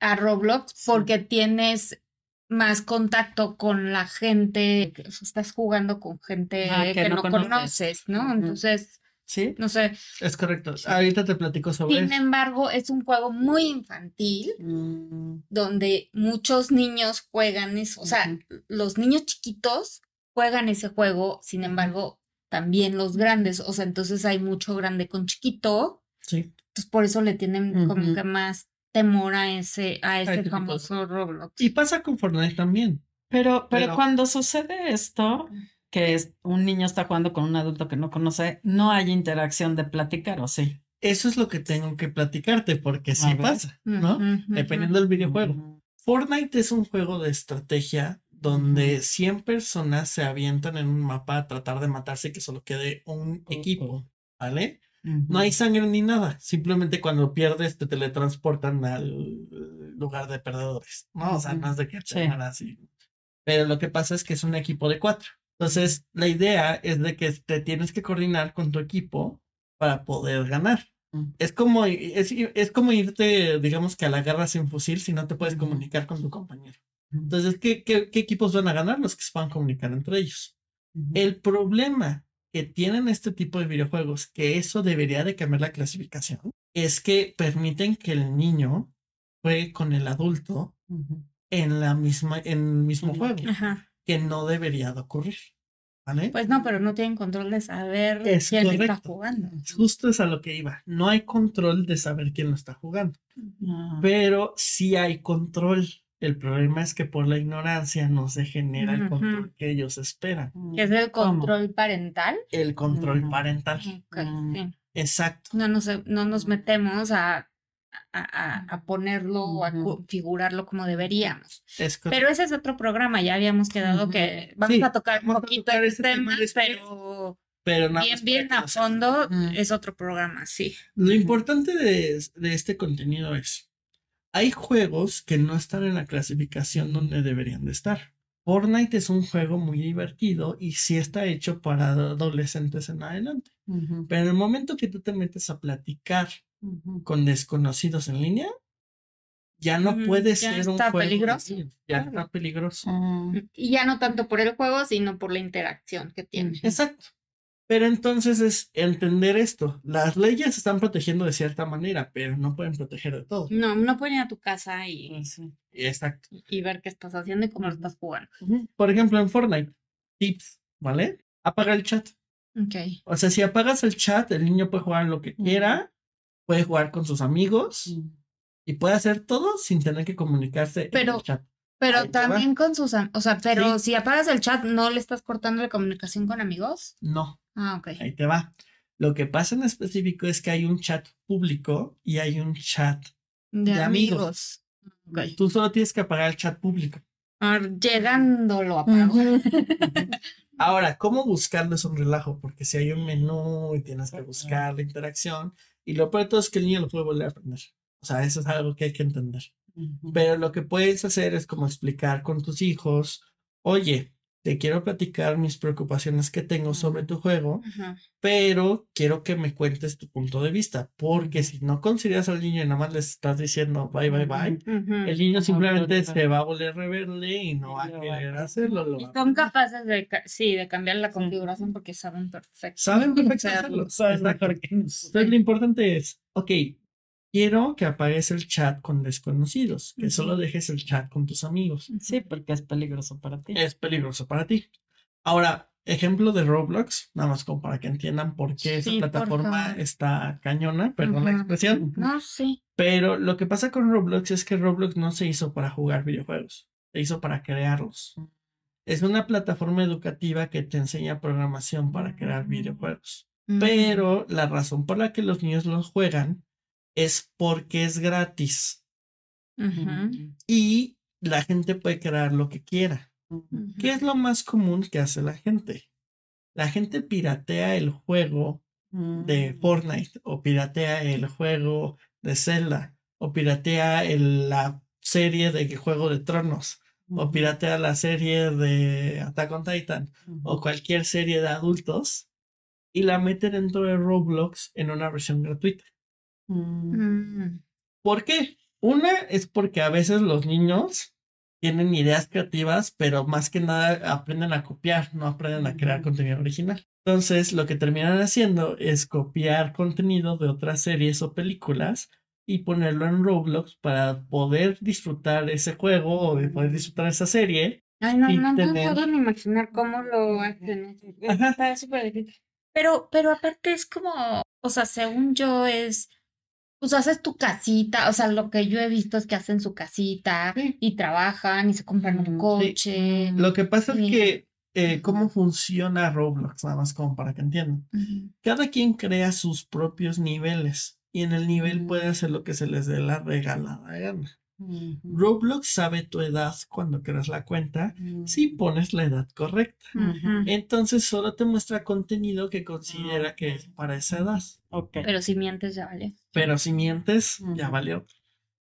a Roblox Sí. porque tienes más contacto con la gente, estás jugando con gente Ajá, que, que no no conoces. conoces, ¿no? Entonces, Sí, No sé. es correcto. Ahorita te platico sobre Sin eso. embargo, es un juego muy infantil Mm, donde muchos niños juegan eso. O sea, los niños chiquitos juegan ese juego, sin embargo, también los grandes. O sea, entonces hay mucho grande con chiquito. Sí. Entonces por eso le tienen como que más temor a ese, a ese famoso Roblox. Y pasa con Fortnite también. Pero, pero, Pero- cuando sucede esto, que es un niño está jugando con un adulto que no conoce, no hay interacción de platicar, ¿o sí? Eso es lo que tengo que platicarte porque sí pasa, ¿no? Dependiendo del videojuego. Fortnite es un juego de estrategia donde 100 personas se avientan en un mapa a tratar de matarse y que solo quede un equipo, ¿vale? No hay sangre ni nada, simplemente cuando pierdes te teletransportan al lugar de perdedores, ¿no? O sea, no es de que te Sí. así. Pero lo que pasa es que es un equipo de cuatro. Entonces, la idea es de que te tienes que coordinar con tu equipo para poder ganar. Mm. Es como, es, es como irte, digamos que a la guerra sin fusil si no te puedes comunicar con tu compañero. Entonces, ¿qué, qué, qué equipos van a ganar? Los que se puedan comunicar entre ellos. El problema que tienen este tipo de videojuegos, que eso debería de cambiar la clasificación, es que permiten que el niño juegue con el adulto en la misma, en el mismo juego, que no debería de ocurrir. ¿Vale? Pues no, pero no tienen control de saber Es quién está correcto. jugando. Justo es a lo que iba. No hay control de saber quién lo está jugando, Ah. pero sí hay control. El problema es que por la ignorancia no se genera el control que ellos esperan. Es el ¿Cómo? control parental. El control parental. Mm. Exacto. No nos, no nos metemos a, a, a- ponerlo o a configurarlo como deberíamos. Es. Pero ese es otro programa, ya habíamos quedado que vamos Sí, a tocar un vamos a poquito este ese tema, tema después. pero bien, bien a fondo es otro programa, sí. Lo importante de, de este contenido es, hay juegos que no están en la clasificación donde deberían de estar. Fortnite es un juego muy divertido y sí está hecho para adolescentes en adelante. Pero en el momento que tú te metes a platicar Con desconocidos en línea, ya no puede ya ser un juego. peligroso. Ya Claro. está peligroso. Ah. Y ya no tanto por el juego, sino por la interacción que tiene. Exacto. Pero entonces es entender esto. Las leyes están protegiendo de cierta manera, pero no pueden proteger de todo. No, no pueden ir a tu casa y, Pues sí. Exacto. y ver qué estás haciendo y cómo lo estás jugando. Por ejemplo, en Fortnite, tips, ¿vale? Apaga el chat. Ok. O sea, si apagas el chat, el niño puede jugar lo que quiera, puede jugar con sus amigos Mm. y puede hacer todo sin tener que comunicarse en Pero- el chat. Pero Ahí también con sus... am- O sea, pero Sí. si apagas el chat, ¿no le estás cortando la comunicación con amigos? No, Ah, ok. ahí te va. Lo que pasa en específico es que hay un chat público y hay un chat. De, de amigos. amigos. Tú solo tienes que apagar el chat público. Ah, Llegando lo apago. *laughs* Ahora, ¿cómo buscarlo es un relajo? Porque si hay un menú y tienes que buscar la interacción, y lo peor de todo es que el niño lo puede volver a aprender. O sea, eso es algo que hay que entender. Ujú. Pero lo que puedes hacer es como explicar con tus hijos, oye, te quiero platicar mis preocupaciones que tengo sobre tu juego, Ajá. pero quiero que me cuentes tu punto de vista, porque si no consideras al niño y nada más le estás diciendo bye, bye, bye, Ujú. el niño Ajá, simplemente claro. se va a volver rebelde y no va a querer hacer. hacerlo. lo Y son capaces de, sí, de cambiar la configuración porque saben perfecto. Saben *laughs* perfecto hacerlo. que nosotros. Entonces lo importante es, ok, quiero que apagues el chat con desconocidos, que solo dejes el chat con tus amigos. Sí, porque es peligroso para ti. Es peligroso para ti. Ahora, ejemplo de Roblox, nada más como para que entiendan por qué esa Sí, plataforma está cañona, perdón la expresión. No, sí. Pero lo que pasa con Roblox es que Roblox no se hizo para jugar videojuegos, se hizo para crearlos. Es una plataforma educativa que te enseña programación para crear videojuegos. Mm. Pero la razón por la que los niños los juegan es porque es gratis Ujú. y la gente puede crear lo que quiera. ¿Qué es lo más común que hace la gente? La gente piratea el juego de Fortnite o piratea el juego de Zelda o piratea el- la serie de Juego de Tronos o piratea la serie de Attack on Titan o cualquier serie de adultos y la mete dentro de Roblox en una versión gratuita. Mm. ¿Por qué? Una es porque a veces los niños tienen ideas creativas, pero más que nada aprenden a copiar, no aprenden a crear Ujú. contenido original. Entonces, lo que terminan haciendo es copiar contenido de otras series o películas y ponerlo en Roblox para poder disfrutar ese juego o de poder disfrutar esa serie. Ay, no, no, no tener- puedo ni imaginar cómo lo hacen. Está súper difícil. Pero, pero aparte es como, o sea, según yo es, pues haces tu casita, o sea, lo que yo he visto es que hacen su casita Sí. y trabajan y se compran un sí. coche. Lo que pasa es que eh, cómo funciona Roblox, nada más como para que entiendan. Cada quien crea sus propios niveles y en el nivel puede hacer lo que se les dé la regalada gana. Roblox sabe tu edad cuando creas la cuenta Ujú. si pones la edad correcta. Entonces solo te muestra contenido que considera Ah, que es para esa edad. Ok. Pero si mientes ya vale. Pero si mientes, ya valió.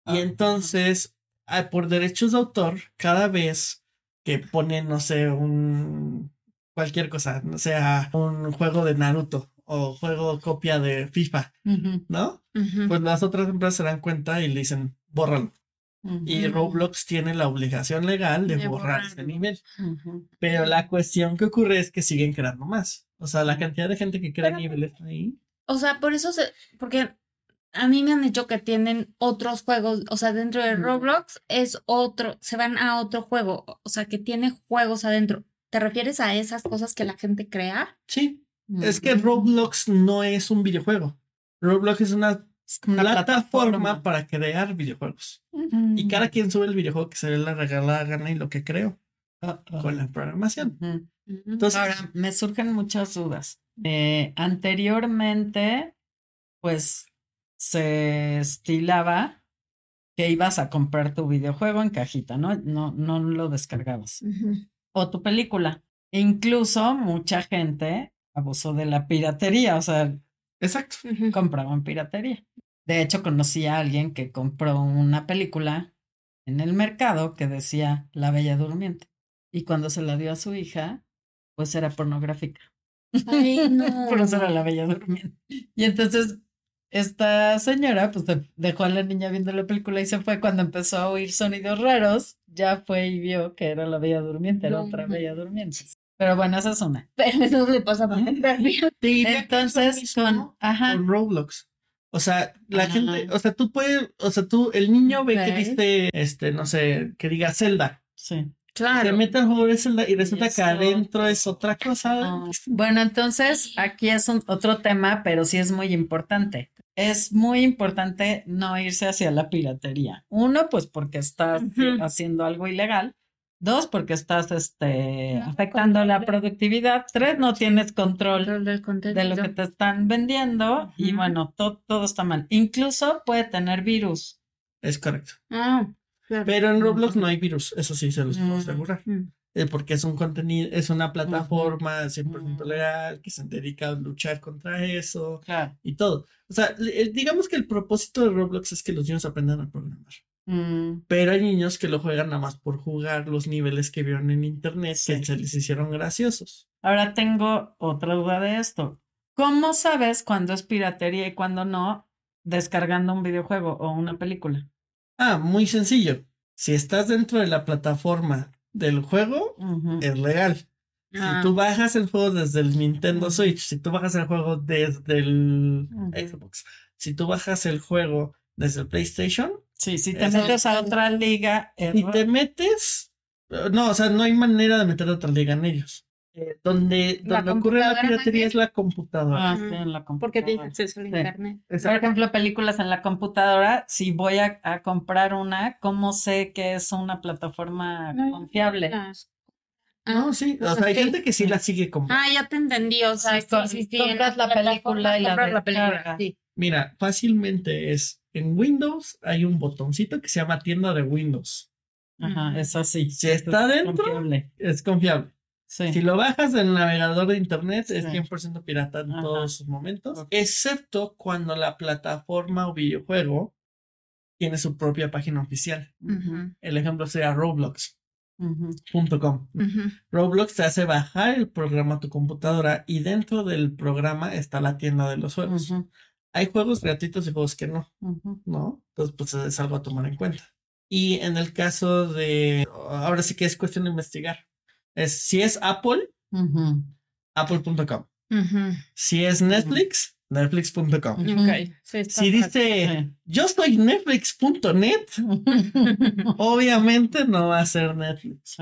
Ah, Y entonces, ah, por derechos de autor, cada vez que ponen, no sé, un cualquier cosa, no sea un juego de Naruto o juego copia de FIFA. ¿no? Pues las otras empresas se dan cuenta y le dicen, bórralo. Y. Roblox tiene la obligación legal de, De borrar ese nivel. Pero la cuestión que ocurre es que siguen creando más. O sea, la cantidad de gente que crea Pero- niveles ahí. O sea, por eso se, porque a mí me han dicho que tienen otros juegos, o sea, dentro de. Roblox es otro, se van a otro juego, o sea, que tiene juegos adentro. ¿Te refieres a esas cosas que la gente crea? Sí, es que. Roblox no es un videojuego. Roblox es una una plataforma para crear videojuegos. Y cada quien sube el videojuego que se le la regalada gana y lo que creó Ah, ah. con la programación. Ujú. Entonces, Ahora, me surgen muchas dudas. Eh, anteriormente, pues se estilaba que ibas a comprar tu videojuego en cajita, ¿no? No, no lo descargabas. O tu película. Incluso mucha gente abusó de la piratería, o sea, exacto. Ujú. compraban piratería. De hecho, conocí a alguien que compró una película en el mercado que decía La Bella Durmiente. Y cuando se la dio a su hija, pues era pornográfica. Ay, no. *laughs* Por eso era La Bella Durmiente. Y entonces esta señora, pues de- dejó a la niña viendo la película y se fue. Cuando empezó a oír sonidos raros, ya fue y vio que era La Bella Durmiente, era No otra. Bella Durmiente. Pero bueno, esa es una. *laughs* Pero eso le pasa por comprar. *laughs* Entonces, con, ajá, con Roblox. O sea, la gente, o sea, tú puedes, o sea, tú, el niño ve que dice, este, no sé, que diga Zelda. sí. Se Claro. mete al juego de Zelda y resulta es que adentro es otra cosa. Ah, Bueno, entonces aquí es un- otro tema, pero sí es muy importante. Es muy importante no irse hacia la piratería. Uno, pues porque estás haciendo algo ilegal. Dos, porque estás este, No, afectando la productividad. Tres, no tienes control Control del contenido. de lo que te están vendiendo. Y bueno, to- todo está mal. Incluso puede tener virus. Es correcto. Ah, claro. Pero en Roblox no hay virus, eso sí se los puedo Mm. asegurar. Mm. Eh, porque es un contenido, es una plataforma 100% Ujú. legal que se dedica a luchar contra eso Claro. y todo. O sea, el- digamos que el propósito de Roblox es que los niños aprendan a programar. Mm, Pero hay niños que lo juegan nada más por jugar los niveles que vieron en internet Sí. que se les hicieron graciosos. Ahora tengo otra duda de esto. ¿Cómo sabes cuándo es piratería y cuándo no descargando un videojuego o una película? Ah, muy sencillo. Si estás dentro de la plataforma del juego, es legal. Ah. Si tú bajas el juego desde el Nintendo. Switch, si tú bajas el juego desde el. Xbox, si tú bajas el juego desde el PlayStation, Sí, si te Eso- metes a otra liga, si te metes, eh, no, o sea, no hay manera de meter otra liga en ellos. Eh, donde La donde ocurre la computadora, piratería es la computadora. Ah, sí, en la Porque tiene computadora. acceso al Sí. internet. Por ejemplo, películas en la computadora, si voy a, a comprar una, ¿cómo sé que es una plataforma No, confiable? No, Ah, sí, o pues sea, hay gente que sí la sigue comprando. Ah, ya te entendí, o sea, Sí, sí, compras la película y la compras la película, descargas. sí. Mira, fácilmente es en Windows hay un botoncito que se llama tienda de Windows. Ajá, es así. Si está Es dentro, confiable. es confiable. Sí. Si lo bajas del navegador de internet, es Sí. 100% pirata en Ajá. todos sus momentos, excepto cuando la plataforma o videojuego tiene su propia página oficial. El ejemplo sería Roblox.com. Roblox te hace bajar el programa a tu computadora y dentro del programa está la tienda de los juegos. Hay juegos gratuitos y juegos que no. ¿no? Entonces, pues es algo a tomar en cuenta. Y en el caso de, ahora sí que es cuestión de investigar. Es, si es Apple, apple.com. Si es Netflix, netflix.com. Sí, Si fácil. dice, yo soy netflix.net, *laughs* obviamente no va a ser Netflix.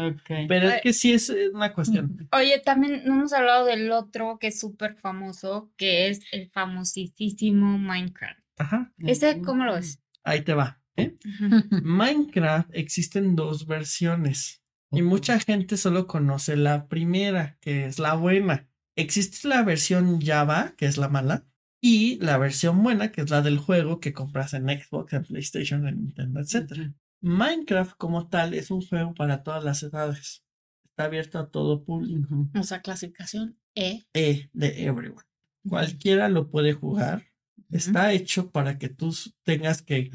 Pero es que sí es una cuestión. Oye, también no hemos hablado del otro que es súper famoso, que es el famosísimo Minecraft. Ajá, ¿Ese cómo lo ves? ahí te va. ¿eh? *laughs* Minecraft existen dos versiones y mucha gente solo conoce la primera, que es la buena. Existe la versión Java, que es la mala, y la versión buena, que es la del juego que compras en Xbox, en PlayStation, en Nintendo, etc. Minecraft como tal es un juego para todas las edades. Está abierto a todo público. O sea, clasificación E. E de everyone. Cualquiera lo puede jugar. Está hecho para que tú tengas que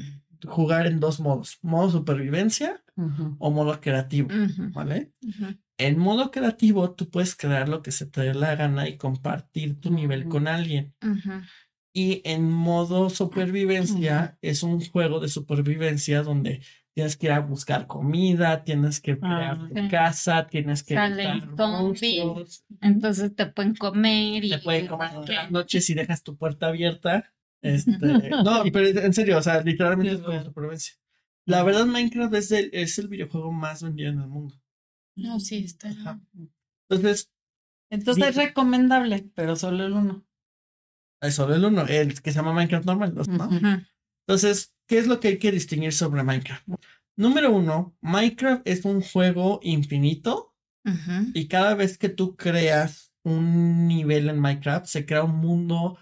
jugar en dos modos, modo supervivencia o modo creativo, ¿vale? En modo creativo tú puedes crear lo que se te dé la gana y compartir tu nivel con alguien. Y en modo supervivencia es un juego de supervivencia donde tienes que ir a buscar comida, tienes que crear Ah, tu casa, tienes que Salen zombies. Entonces te pueden comer y te pueden comer ¿qué? las noches si dejas tu puerta abierta. *laughs* Este, no, pero en serio, o sea, literalmente es bueno. supervivencia. La verdad, Minecraft es el, es el videojuego más vendido en el mundo. No, sí, está. Ajá. Entonces, Entonces es recomendable, pero solo el uno. es solo el uno, el que se llama Minecraft normal, ¿no? Entonces, ¿qué es lo que hay que distinguir sobre Minecraft? Número uno, Minecraft es un juego infinito y cada vez que tú creas un nivel en Minecraft, se crea un mundo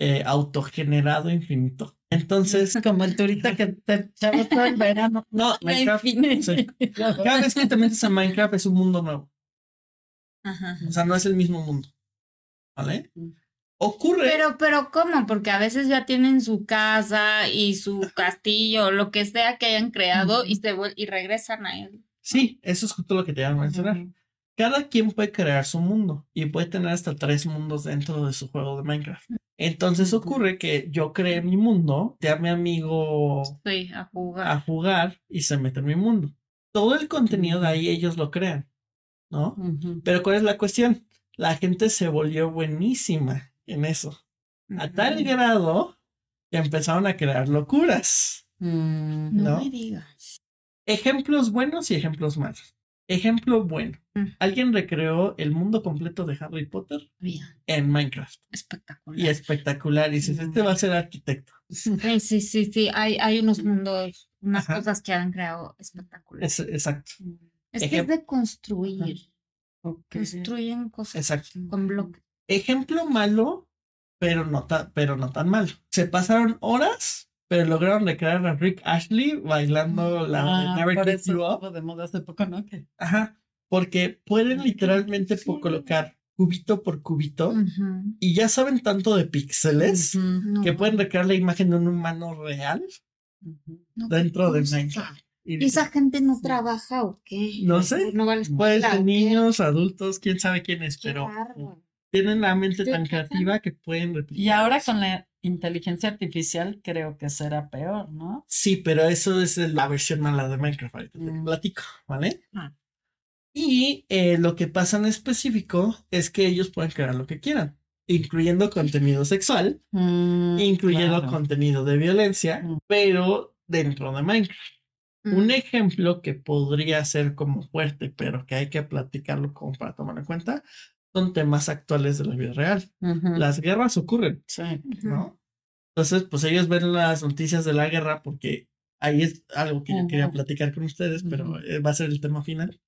eh, autogenerado infinito. Entonces, Es *laughs* como el turista que te echabas todo el verano. *laughs* no, Minecraft, sí. cada vez que te metes a Minecraft es un mundo nuevo. Ajá. O sea, no es el mismo mundo. ¿Vale? Ocurre. Pero, pero, ¿cómo? Porque a veces ya tienen su casa y su castillo, lo que sea que hayan creado y se y regresan a él. Sí, eso es justo lo que te iba a mencionar. Cada quien puede crear su mundo y puede tener hasta tres mundos dentro de su juego de Minecraft. Entonces ocurre que yo creé mi mundo, te a mi amigo Sí, a jugar. a jugar y se mete en mi mundo. Todo el contenido de ahí ellos lo crean, ¿no? Pero ¿cuál es la cuestión? La gente se volvió buenísima en eso. A tal grado que empezaron a crear locuras. Mm. No, ¿no? me digas. Ejemplos buenos y ejemplos malos. Ejemplo bueno. Mm. Alguien recreó el mundo completo de Harry Potter Bien, en Minecraft. espectacular. Y espectacular. Y dices, este va a ser arquitecto. Sí, sí, sí, sí. Hay, hay unos mundos, unas Ajá. cosas que han creado espectaculares. Es- exacto. Es que es de construir. Construyen cosas Exacto. con bloques. Ejemplo malo, pero no, pero no tan malo. Se pasaron horas, pero lograron recrear a Rick Ashley bailando la de Ah, Never por eso You Up. de moda hace poco, ¿no? Ajá. Porque pueden literalmente colocar cubito por cubito Ujú. y ya saben tanto de píxeles Ujú, No, que pueden recrear la imagen de un humano real no, dentro de ¿cómo se- Minecraft. Y ¿Y esa gente no trabaja o qué? No sé. No vale Puede ser niños, adultos, quién sabe quién es, Qué pero tienen la mente tan creativa que pueden replicar. Y ahora con la inteligencia artificial creo que será peor, ¿no? Sí, pero eso es la versión mala de Minecraft. Ahorita te Mm. platico, ¿vale? Ah. Y eh, lo que pasa en específico es que ellos pueden crear lo que quieran, incluyendo contenido sexual, Mm, incluyendo claro. contenido de violencia, Mm. pero dentro de Minecraft. Mm. Un ejemplo que podría ser como fuerte, pero que hay que platicarlo como para tomar en cuenta, son temas actuales de la vida real. Las guerras ocurren, Sí. ¿no? Entonces, pues ellos ven las noticias de la guerra porque ahí es algo que yo quería platicar con ustedes, pero eh, va a ser el tema final.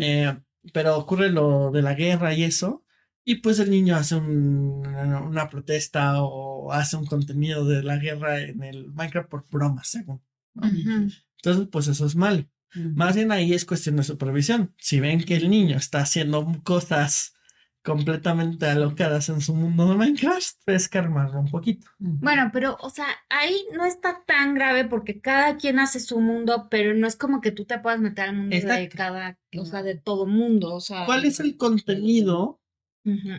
Eh, pero ocurre lo de la guerra y eso, y pues el niño hace un- una protesta o hace un contenido de la guerra en el Minecraft por bromas, según. Entonces, pues eso es malo. Ujú. Más bien ahí es cuestión de supervisión. Si ven que el niño está haciendo cosas completamente alocadas en su mundo de Minecraft, pues calmarlo un poquito. Bueno, pero, o sea, ahí no está tan grave porque cada quien hace su mundo, pero no es como que tú te puedas meter al mundo de cada, o sea, de todo mundo, o sea. ¿Cuál es el contenido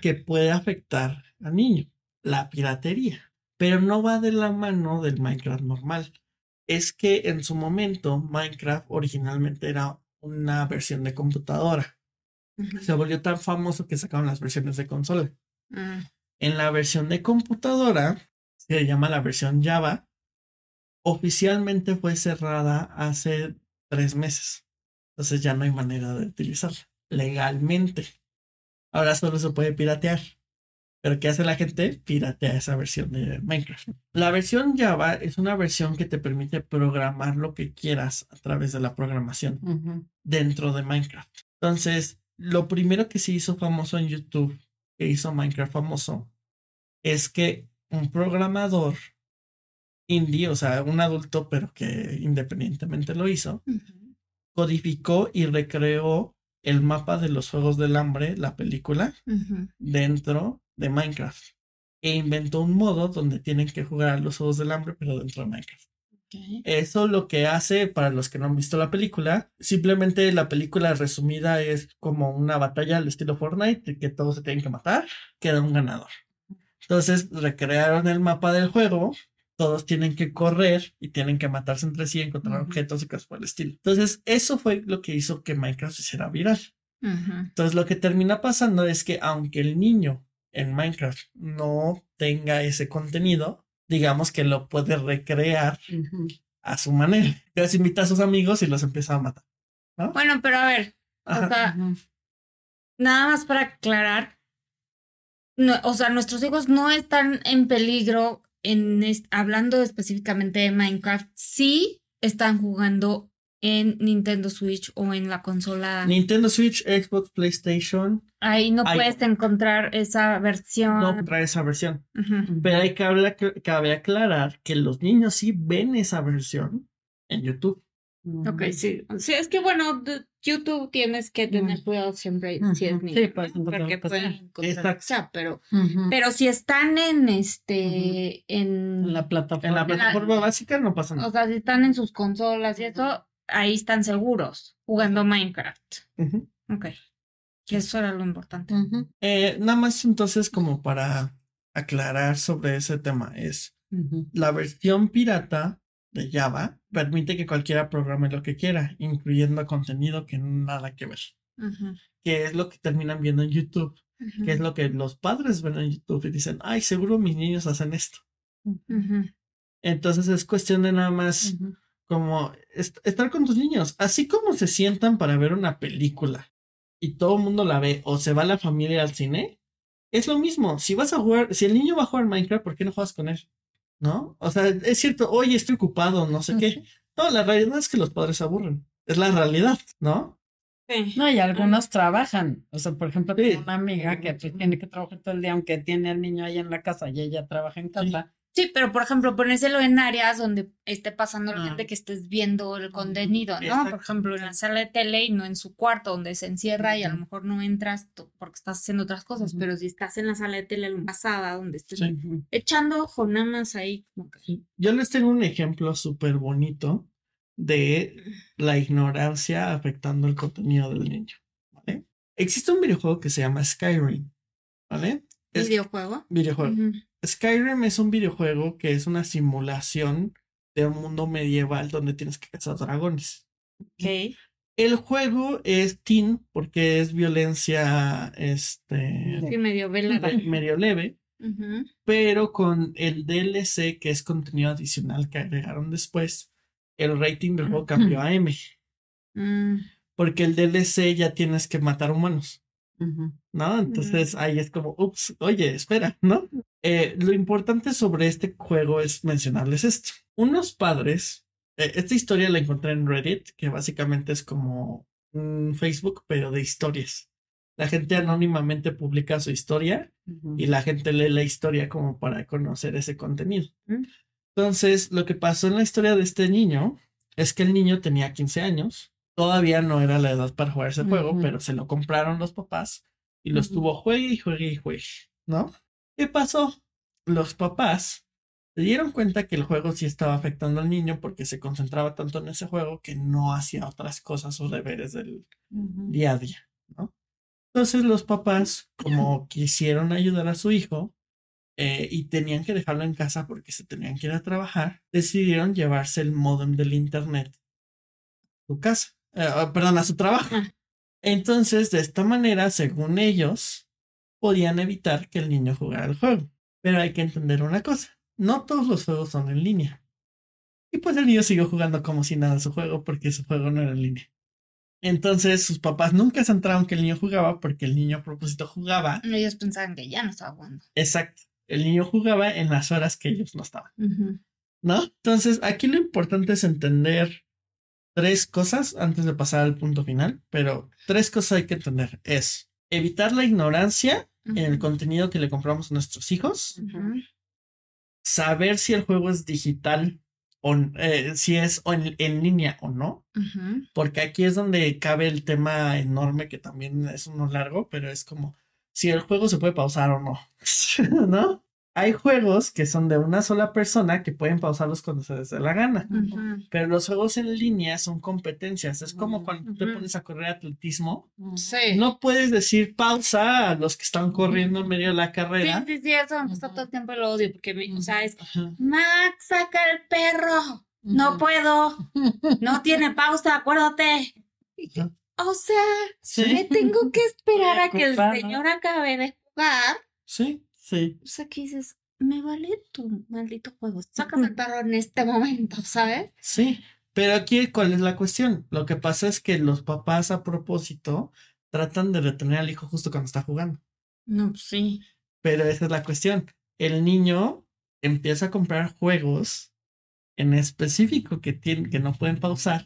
que puede afectar al niño? La piratería. Pero no va de la mano del Minecraft normal. es que en su momento Minecraft originalmente era una versión de computadora. Se volvió tan famoso que sacaron las versiones de consola. Mm. En la versión de computadora, se llama la versión Java, oficialmente fue cerrada hace tres meses. Entonces ya no hay manera de utilizarla legalmente. Ahora solo se puede piratear. Pero ¿qué hace la gente? Piratea esa versión de Minecraft. La versión Java es una versión que te permite programar lo que quieras a través de la programación dentro de Minecraft. Entonces, lo primero que se hizo famoso en YouTube, que hizo Minecraft famoso, es que un programador indie, o sea, un adulto, pero que independientemente lo hizo, codificó y recreó el mapa de los Juegos del Hambre, la película, dentro de Minecraft. E inventó un modo donde tienen que jugar a los Juegos del Hambre, pero dentro de Minecraft. Eso lo que hace, para los que no han visto la película, simplemente la película resumida es como una batalla al estilo Fortnite, que todos se tienen que matar, queda un ganador. Entonces recrearon el mapa del juego, todos tienen que correr y tienen que matarse entre sí, encontrar objetos y cosas por el estilo. Entonces eso fue lo que hizo que Minecraft se hiciera viral. Entonces lo que termina pasando es que aunque el niño en Minecraft no tenga ese contenido, digamos que lo puede recrear a su manera. Entonces invita a sus amigos y los empieza a matar. Bueno, pero a ver, o sea, nada más para aclarar, no, o sea, nuestros hijos no están en peligro en est- hablando específicamente de Minecraft, sí están jugando en Nintendo Switch o en la consola. Nintendo Switch, Xbox, PlayStation, Ahí no puedes encontrar esa versión. no trae esa versión. Pero hay que hablar, cabe aclarar que los niños sí ven esa versión en YouTube. Ok, sí. Sí, es que bueno, YouTube tienes que tener Ujú. cuidado siempre Ujú. si es Sí, niño, pues, ¿no? porque a pueden pasar. encontrar Exacto. o sea, pero pero si están en este en En la plataforma. En la plataforma básica no pasa o nada. sea, si están en sus consolas y eso, ahí están seguros jugando Minecraft. Ujú. Eso era lo importante. Eh, nada más entonces como para aclarar sobre ese tema es la versión pirata de Java permite que cualquiera programe lo que quiera, incluyendo contenido que nada que ver, que es lo que terminan viendo en YouTube, que es lo que los padres ven en YouTube y dicen, ay, seguro mis niños hacen esto. Entonces es cuestión de nada más como est- estar con tus niños, así como se sientan para ver una película y todo el mundo la ve o se va la familia al cine, es lo mismo. Si vas a jugar, si el niño va a jugar Minecraft, ¿por qué no juegas con él? ¿No? O sea, es cierto, oye, estoy ocupado, no sé qué. No, la realidad es que los padres se aburren. Es la realidad, ¿no? Sí. No, y algunos trabajan. O sea, por ejemplo, Sí. tengo una amiga que pues, tiene que trabajar todo el día, aunque tiene al niño ahí en la casa y ella trabaja en casa. Sí, pero por ejemplo, ponérselo en áreas donde esté pasando la Ah. gente que estés viendo el contenido, ¿no? Exacto. Por ejemplo, en la sala de tele y no en su cuarto, donde se encierra y a lo mejor no entras porque estás haciendo otras cosas, pero si estás en la sala de tele pasada, donde estés Sí. Echando ojo nada más ahí, como que Yo les tengo un ejemplo súper bonito de la ignorancia afectando el contenido del niño. ¿vale? Existe un videojuego que se llama Skyrim, ¿vale? Es videojuego. videojuego. Skyrim es un videojuego que es una simulación de un mundo medieval donde tienes que cazar dragones. El juego es teen porque es violencia este Sí, medio medio leve, pero con el DLC que es contenido adicional que agregaron después, el rating del juego cambió *clears throat* a M, Mm, porque el DLC ya tienes que matar humanos. ¿no? Entonces ahí es como, ups, oye, espera, ¿no? Eh, lo importante sobre este juego es mencionarles esto. Unos padres, eh, esta historia la encontré en Reddit, que básicamente es como un Facebook, pero de historias. La gente anónimamente publica su historia y la gente lee la historia como para conocer ese contenido. Mm. Entonces, lo que pasó en la historia de este niño es que el niño tenía 15 años, todavía no era la edad para jugar ese juego, pero se lo compraron los papás y lo Ujú. estuvo juegue y juegue y juegue, ¿no? ¿Qué pasó? Los papás se dieron cuenta que el juego sí estaba afectando al niño porque se concentraba tanto en ese juego que no hacía otras cosas o deberes del, día a día, ¿no? Entonces los papás, como quisieron ayudar a su hijo, eh, y tenían que dejarlo en casa porque se tenían que ir a trabajar, decidieron llevarse el modem del internet a su casa, eh, perdón, a su trabajo. Ah. Entonces, de esta manera, según ellos, podían evitar que el niño jugara el juego. Pero hay que entender una cosa, no todos los juegos son en línea. Y pues el niño siguió jugando como si nada su juego porque su juego no era en línea. Entonces sus papás nunca se enteraron que el niño jugaba porque el niño a propósito jugaba. Ellos pensaban que ya no estaba jugando. Exacto. El niño jugaba en las horas que ellos no estaban. ¿No? Entonces aquí lo importante es entender tres cosas antes de pasar al punto final, pero tres cosas hay que entender. Es evitar la ignorancia en el contenido que le compramos a nuestros hijos, saber si el juego es digital o eh, si es en, en línea o no, porque aquí es donde cabe el tema enorme que también es uno largo, pero es como si el juego se puede pausar o no, *laughs* ¿no? Hay juegos que son de una sola persona que pueden pausarlos cuando se les dé la gana. Pero los juegos en línea son competencias. Es como cuando tú te pones a correr atletismo. Sí. No puedes decir pausa a los que están corriendo en medio de la carrera. sí, sí, eso me gusta todo el tiempo lo odio porque, o sea, es. Max, saca el perro. No puedo. *laughs* No tiene pausa, acuérdate. O sea, Sí, me tengo que esperar a que el señor acabe de jugar. sí. Sí. O sea, que dices, me vale tu maldito juego. Sácame el perro en este momento, ¿sabes? Sí, pero aquí, ¿cuál es la cuestión? Lo que pasa es que los papás a propósito tratan de retener al hijo justo cuando está jugando. No, pues sí. Pero esa es la cuestión. El niño empieza a comprar juegos en específico que, tienen, que no pueden pausar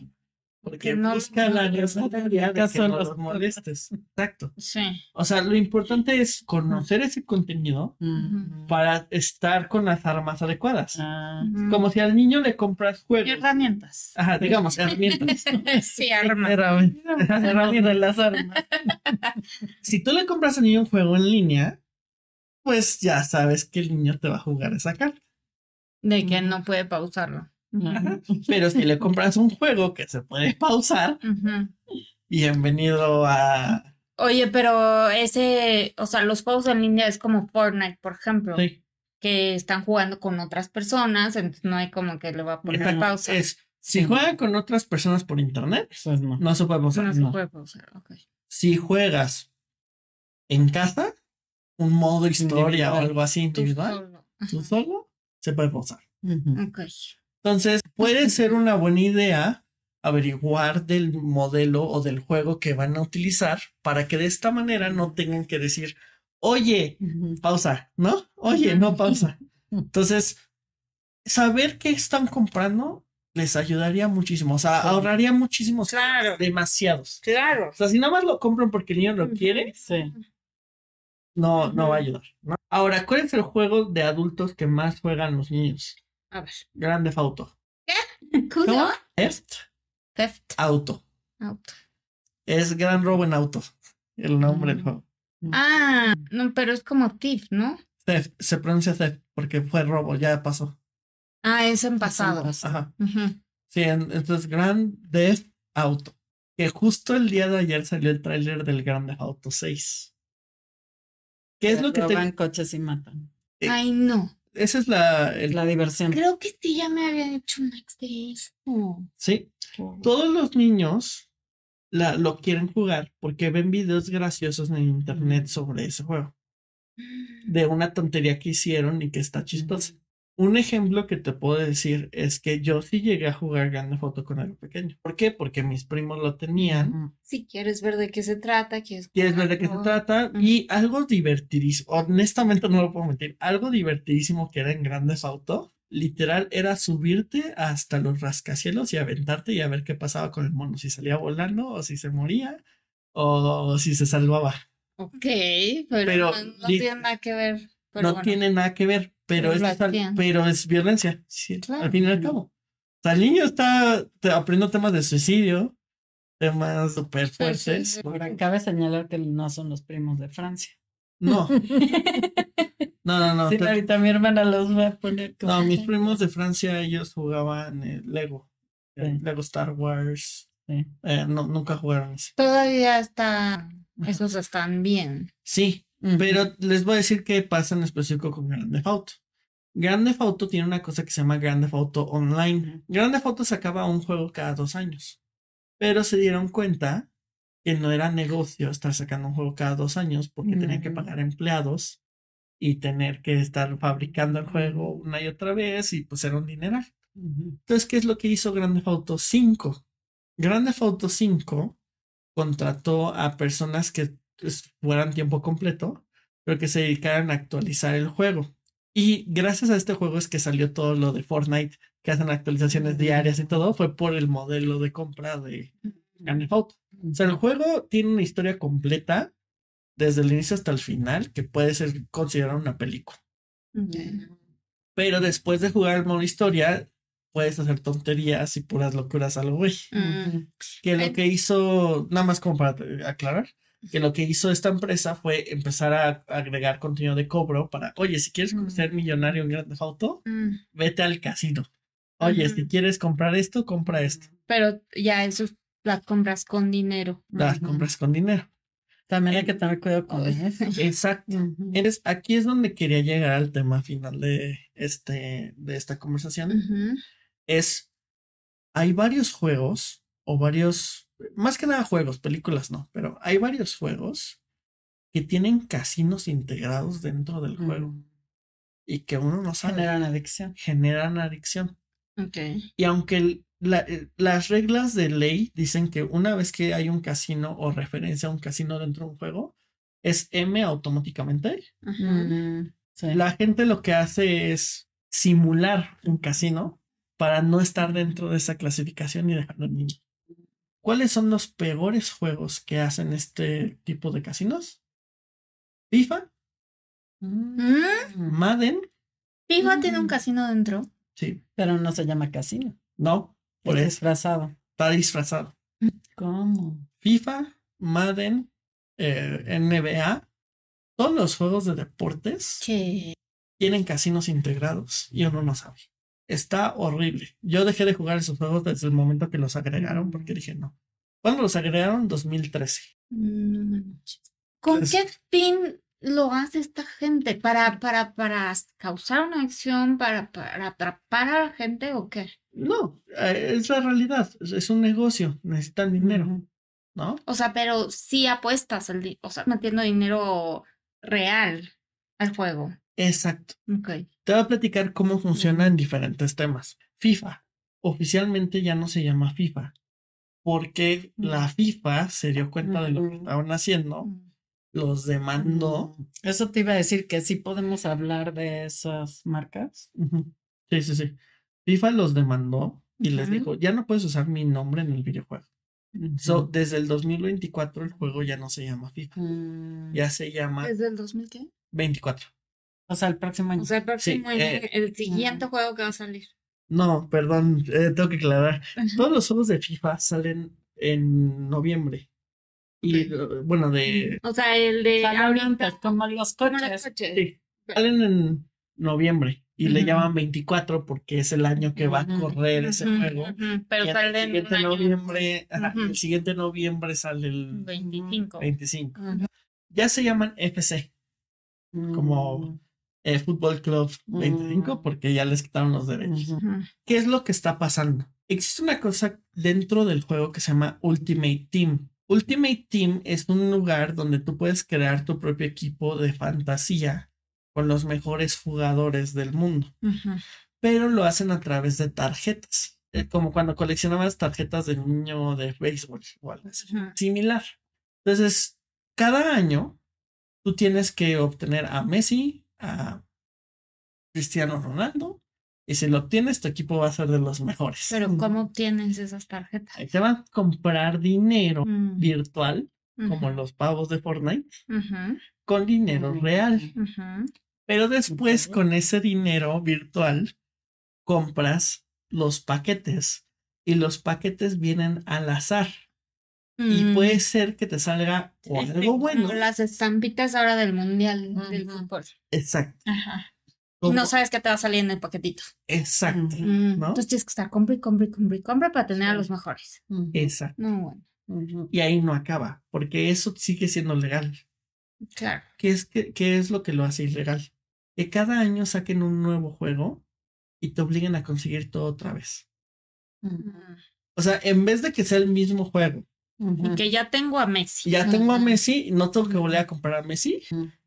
porque Que no- busca la no- responsabilidad de que no los- molestes. Exacto. Sí. O sea, lo importante es conocer ese contenido para estar con las armas adecuadas. Ah. Como si al niño le compras Y juegos. herramientas. Ajá, digamos, herramientas. *laughs* Sí, armas. Herramientas. Herramientas de las armas. *laughs* Si tú le compras al niño un juego en línea, pues ya sabes que el niño te va a jugar esa carta. De que no puede pausarlo. *laughs* Pero si le compras un juego que se puede pausar, bienvenido a. Oye, pero ese, o sea, los juegos en línea es como Fortnite, por ejemplo, Sí, que están jugando con otras personas, entonces no hay como que le va a poner pausa. Es, si juegan con otras personas por internet, Pues no. no se puede pausar. no se puede pausar, ok. Si juegas en casa, un modo historia o Individual. algo así Tú individual, solo. tú solo, se puede pausar. Ujú. Ok. Entonces, puede ser una buena idea averiguar del modelo o del juego que van a utilizar para que de esta manera no tengan que decir, oye, pausa, ¿no? Oye, no pausa. Entonces, saber qué están comprando les ayudaría muchísimo, o sea, Sí. ahorraría muchísimos, Claro. demasiados. Claro. O sea, si nada más lo compran porque el niño lo quiere, Sí. no, no va a ayudar. ¿no? Ahora, ¿cuál es el juego de adultos que más juegan los niños? A ver. Grande Auto. ¿Cómo se llama? Theft Theft Auto. Auto. Es Gran Robo en Auto. El nombre del Mm. juego. Ah, no, pero es como Thief, ¿no? Theft. Se pronuncia theft porque fue robo, ya pasó. Ah, es en pasado. Ajá. Sí, en- entonces Grand Theft Auto. Que justo el día de ayer salió el tráiler del Grand Theft Auto 6. ¿Qué es lo que Roban te... coches y matan. Eh, Ay, no. Esa es la... el- La diversión. Creo que sí ya me había dicho Max de esto. Sí. Todos los niños la, lo quieren jugar porque ven videos graciosos en internet sobre ese juego. De una tontería que hicieron y que está chistosa. Un ejemplo que te puedo decir es que yo sí llegué a jugar Grand Foto con algo pequeño. ¿Por qué? Porque mis primos lo tenían. Si quieres ver de qué se trata, quieres Quieres ver de qué se trata. Y algo divertidísimo. Honestamente no lo puedo mentir. Algo divertidísimo que era en Grandes Auto. Literal era subirte hasta los rascacielos y aventarte y a ver qué pasaba con el mono. Si salía volando o si se moría o si se salvaba. Ok, pero, Pero no, tiene nada que ver. Pero no bueno. tiene nada que ver, pero, es, pero es violencia. Sí, Claro. al fin y al cabo. O sea, el niño está te- aprendiendo temas de suicidio, temas súper fuertes. sí. Ahora, cabe señalar que no son los primos de Francia. No, *laughs* no, no, no. Sí, te- ahorita mi hermana los va a poner como... no, mis primos de Francia, ellos jugaban eh, Lego. eh. Lego Star Wars. Sí. Eh, no, nunca jugaron ese. Todavía está. Esos están bien. Sí, Pero les voy a decir qué pasa en específico con Grand Theft Auto. Grand Theft Auto tiene una cosa que se llama Grand Theft Auto Online. Grand Theft Auto sacaba un juego cada dos años. Pero se dieron cuenta que no era negocio estar sacando un juego cada dos años porque tenían que pagar empleados y tener que estar fabricando el juego una y otra vez y pues era un dineral. Entonces, ¿qué es lo que hizo Grand Theft Auto 5? Grand Theft Auto 5 contrató a personas que fueran tiempo completo, pero que se dedicaran a actualizar el juego. Y gracias a este juego es que salió todo lo de Fortnite, que hacen actualizaciones diarias y todo, fue por el modelo de compra de Grand. O sea, el juego tiene una historia completa desde el inicio hasta el final, que puede ser considerada una película. Pero después de jugar el modo historia, puedes hacer tonterías y puras locuras a lo güey. Mm. Que lo que hizo, nada más como para aclarar, que lo que hizo esta empresa fue empezar a agregar contenido de cobro para, oye, si quieres Mm. ser millonario en Grand Theft Auto, Mm. vete al casino. Oye, si quieres comprar esto, compra esto. Pero ya eso las compras con dinero. Las compras con dinero. También hay que tener cuidado con eso. *laughs* Exacto. Aquí es donde quería llegar al tema final de, este, de esta conversación. Es, hay varios juegos o varios, más que nada juegos, películas no, pero hay varios juegos que tienen casinos integrados dentro del juego y que uno no sabe, Generan adicción. generan adicción. Ok. Y aunque el- la- eh, las reglas de ley dicen que una vez que hay un casino o referencia a un casino dentro de un juego, es M automáticamente. Sí. La gente lo que hace es simular un casino para no estar dentro de esa clasificación y dejarlo en niño. ¿Cuáles son los peores juegos que hacen este tipo de casinos? FIFA, Mm. Madden, FIFA tiene un Mm. casino dentro. sí, Pero no se llama casino. no, por es eso disfrazado. está disfrazado. ¿Cómo? FIFA, Madden, eh, NBA, todos los juegos de deportes Que. tienen casinos integrados y uno no sabe. Está horrible. Yo dejé de jugar esos juegos desde el momento que los agregaron porque dije no. ¿Cuándo los agregaron? 2013. No manches. ¿Con qué fin lo hace esta gente? ¿Para, para, para causar una acción? ¿Para, para atrapar a la gente o qué? No, eh, es la realidad. Es, un negocio. Necesitan dinero. ¿no? O sea, pero sí apuestas, el o sea, metiendo dinero real al juego. Exacto. Ok. Te voy a platicar cómo funciona en diferentes temas. FIFA. Oficialmente ya no se llama FIFA. Porque la FIFA se dio cuenta de lo que estaban haciendo, los demandó. Mm. Eso te iba a decir que sí podemos hablar de esas marcas. Sí, sí, sí. FIFA los demandó y les dijo, ya no puedes usar mi nombre en el videojuego. So, desde el 2024 el juego ya no se llama FIFA, Mm. ya se llama ¿Desde el 2000 qué? 24. O sea, el próximo año. O sea, el próximo año, eh, el siguiente juego que va a salir. No, perdón, eh, tengo que aclarar. Todos los juegos de FIFA salen en noviembre. Y eh, bueno, de... O sea, el de Salen ahorita. como los como los coches. sí, salen en noviembre y le llaman 24 porque es el año que va a correr ese juego. Pero el sale en un siguiente noviembre, el siguiente noviembre sale el 25. 25. Ujú. Ya se llaman FC, Como- Mm. Eh, Fútbol Club 25, Mm. porque ya les quitaron los derechos. ¿Qué es lo que está pasando? Existe una cosa dentro del juego que se llama Ultimate Team. Ultimate Team es un lugar donde tú puedes crear tu propio equipo de fantasía con los mejores jugadores del mundo, pero lo hacen a través de tarjetas, eh, como cuando coleccionabas tarjetas de niño de béisbol o algo así. Ujú. Similar. Entonces, cada año tú tienes que obtener a Messi, a Cristiano Ronaldo, y si lo obtienes, tu equipo va a ser de los mejores. Pero ¿cómo obtienes esas tarjetas? Ahí te van a comprar dinero Mm. virtual, como los pavos de Fortnite, con dinero real. Pero después, con ese dinero virtual, compras los paquetes. Y los paquetes vienen al azar. Y Mm. puede ser que te salga o algo bueno. Como las estampitas ahora del mundial del fútbol. Exacto. Ajá. Y no sabes qué te va a salir en el paquetito. Exacto. Mm. ¿No? Entonces tienes que estar compra y compra y compra y compra para tener a los mejores. Exacto. No, bueno. Y ahí no acaba, porque eso sigue siendo legal. Claro. ¿Qué es, qué, qué es lo que lo hace ilegal? Que cada año saquen un nuevo juego y te obliguen a conseguir todo otra vez. O sea, en vez de que sea el mismo juego, Y que ya tengo a Messi. ya tengo a. Messi, no tengo que volver a comprar a Messi,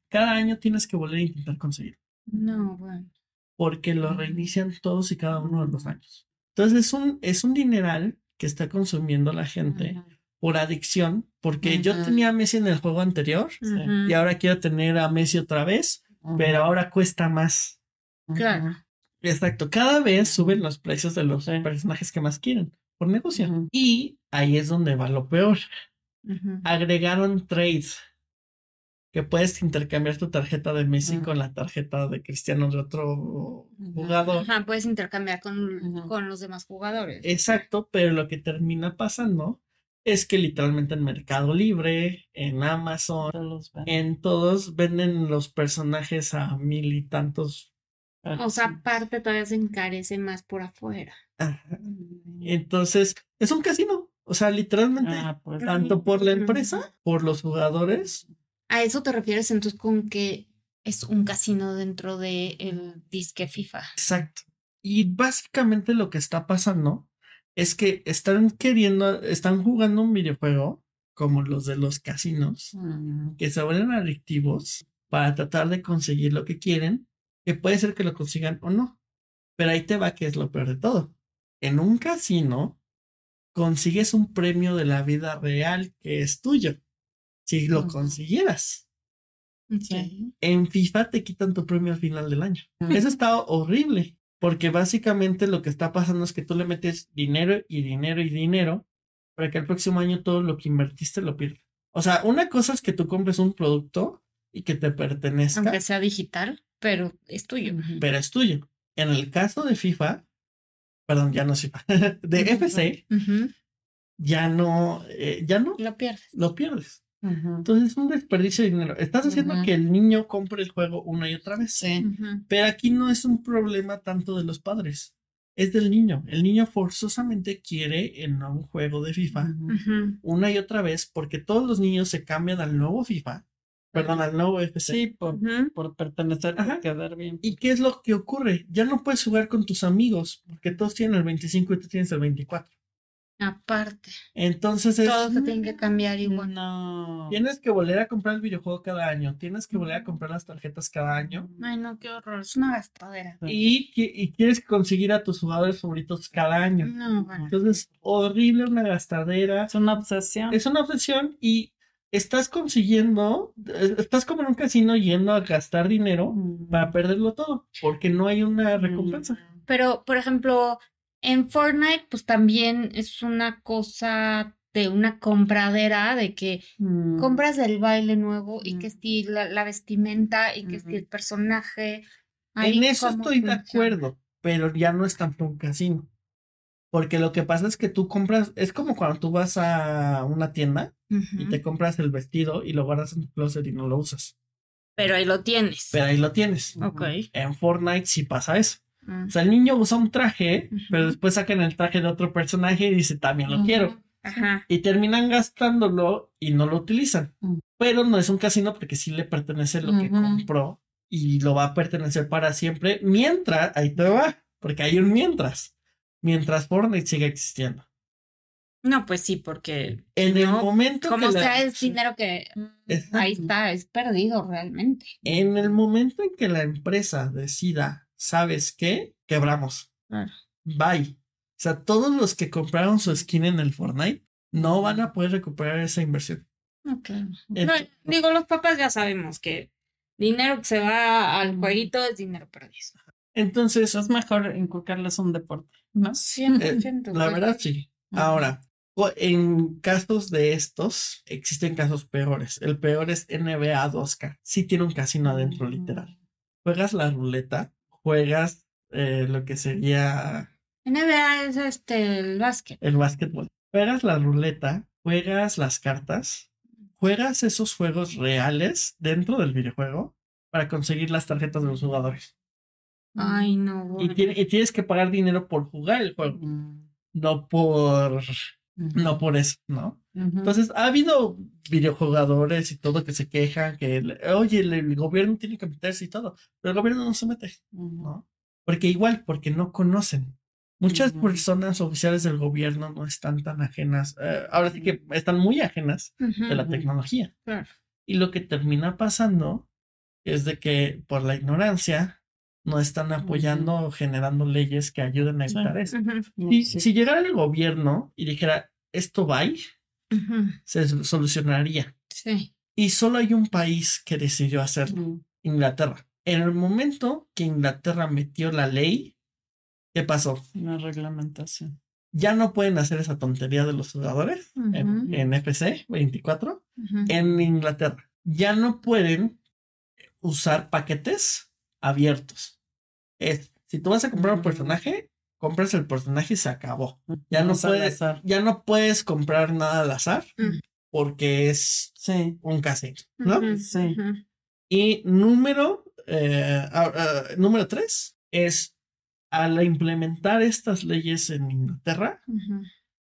cada año tienes que volver a intentar conseguir. No, bueno. porque lo reinician todos y cada uno de los años. Entonces es un, es un dineral que está consumiendo la gente por adicción, porque yo tenía a Messi en el juego anterior Ujú. y ahora quiero tener a Messi otra vez, pero ahora cuesta más. Claro. Exacto, cada vez suben los precios de los Sí. personajes que más quieren por negocio. Y ahí es donde va lo peor. Agregaron trades que puedes intercambiar tu tarjeta de Messi con la tarjeta de Cristiano de otro jugador. Ajá, puedes intercambiar con, con los demás jugadores. Exacto, pero lo que termina pasando es que literalmente en Mercado Libre, en Amazon, Todos en todos venden los personajes a mil y tantos. O sea, aparte todavía se encarece más por afuera. Ajá. Entonces, es un casino. O sea, literalmente, Ah, pues. tanto por la empresa, por los jugadores. ¿A eso te refieres entonces con que es un casino dentro del el disque FIFA? Exacto. Y básicamente lo que está pasando es que están queriendo, están jugando un videojuego como los de los casinos. Mm. que se vuelven adictivos para tratar de conseguir lo que quieren, que puede ser que lo consigan o no. Pero ahí te va que es lo peor de todo. En un casino consigues un premio de la vida real que es tuyo, si lo consiguieras. Sí. En FIFA te quitan tu premio al final del año. Eso está horrible, porque básicamente lo que está pasando es que tú le metes dinero y dinero y dinero para que el próximo año todo lo que invertiste lo pierdas. O sea, una cosa es que tú compres un producto y que te pertenezca, Aunque sea digital, pero es tuyo. Pero es tuyo. En el caso de FIFA, perdón, ya no es FIFA, *laughs* de. FC, ya no, eh, ya no, Lo pierdes. lo pierdes. Entonces es un desperdicio de dinero. Estás haciendo que el niño compre el juego una y otra vez. Sí. Pero aquí no es un problema tanto de los padres, es del niño. El niño forzosamente quiere el nuevo juego de FIFA una y otra vez porque todos los niños se cambian al nuevo FIFA, perdón, al nuevo FC. Sí, por, por pertenecer, Ajá. por quedar bien. ¿Y qué es lo que ocurre? Ya no puedes jugar con tus amigos porque todos tienen el 25 y tú tienes el 24. Aparte, Entonces es, todo se tiene que cambiar igual. No. tienes que volver a comprar el videojuego cada año, tienes que volver a comprar las tarjetas cada año Ay, no, qué horror. Es una gastadera. y, y quieres conseguir a tus jugadores favoritos cada año. No, bueno. Entonces, horrible, una gastadera. Es una obsesión. Es una obsesión y estás consiguiendo, eh, estás como en un casino yendo a gastar dinero Mm. para perderlo todo, porque no hay una recompensa. Pero, por ejemplo, en Fortnite, pues también es una cosa de una compradera de que Mm. compras el baile nuevo y que Mm. si la, la vestimenta y que Ujú. el personaje. En eso estoy de acuerdo, pero ya no es tanto un casino. Porque lo que pasa es que tú compras, es como cuando tú vas a una tienda y te compras el vestido y lo guardas en tu closet y no lo usas. Pero ahí lo tienes. Pero ahí lo tienes. Ok. En Fortnite sí pasa eso. Mm. O sea, el niño usa un traje, pero después sacan el traje de otro personaje y dice, también lo quiero. Ajá. y terminan gastándolo y no lo utilizan. Pero no es un casino porque sí le pertenece lo que compró y lo va a pertenecer para siempre mientras, ahí te va, porque hay un mientras, mientras Fortnite siga existiendo. No, pues sí, porque En el no, momento como que la- sea, es dinero que Exacto. ahí está, es perdido realmente. en el momento en que la empresa decida, ¿sabes qué? Quebramos. Claro. Bye. O sea, todos los que compraron su skin en el Fortnite no van a poder recuperar esa inversión. Ok. No, Ent- digo, los papás ya sabemos que dinero que se va al jueguito es dinero perdido. Entonces, Es mejor inculcarles un deporte, ¿no? 100%. La verdad, sí. Ahora, en casos de estos, existen casos peores. El peor es NBA 2K. Sí tiene un casino adentro, literal. Juegas la ruleta, juegas eh, lo que sería NBA es este, el básquet. el básquetbol. Juegas la ruleta, juegas las cartas, juegas esos juegos reales dentro del videojuego para conseguir las tarjetas de los jugadores. Ay, no. Y, tiene- y tienes que pagar dinero por jugar el juego, Mm. no por no por eso, ¿no? Ujú. Entonces, ha habido videojugadores y todo que se quejan que, oye, el, el gobierno tiene que meterse y todo, pero el gobierno no se mete, Ujú. ¿no? Porque igual, porque no conocen. Muchas personas oficiales del gobierno no están tan ajenas, eh, ahora sí que están muy ajenas de la tecnología. Y lo que termina pasando es de que por la ignorancia no están apoyando o generando leyes que ayuden a Sí. evitar eso. Si, Sí. si llegara el gobierno y dijera esto va, ujú. se solucionaría. Sí. Y solo hay un país que decidió hacerlo. Inglaterra. En el momento que Inglaterra metió la ley, ¿qué pasó? Una reglamentación. Ya no pueden hacer esa tontería de los jugadores en, en FC 24 Ujú. en Inglaterra. Ya no pueden usar paquetes abiertos. Es, si tú vas a comprar un personaje, compras el personaje y se acabó. Ya no puedes, ya no puedes comprar nada al azar Mm. porque es Sí, un casino, ¿no? Sí. Y número, eh, número tres es al implementar estas leyes en Inglaterra,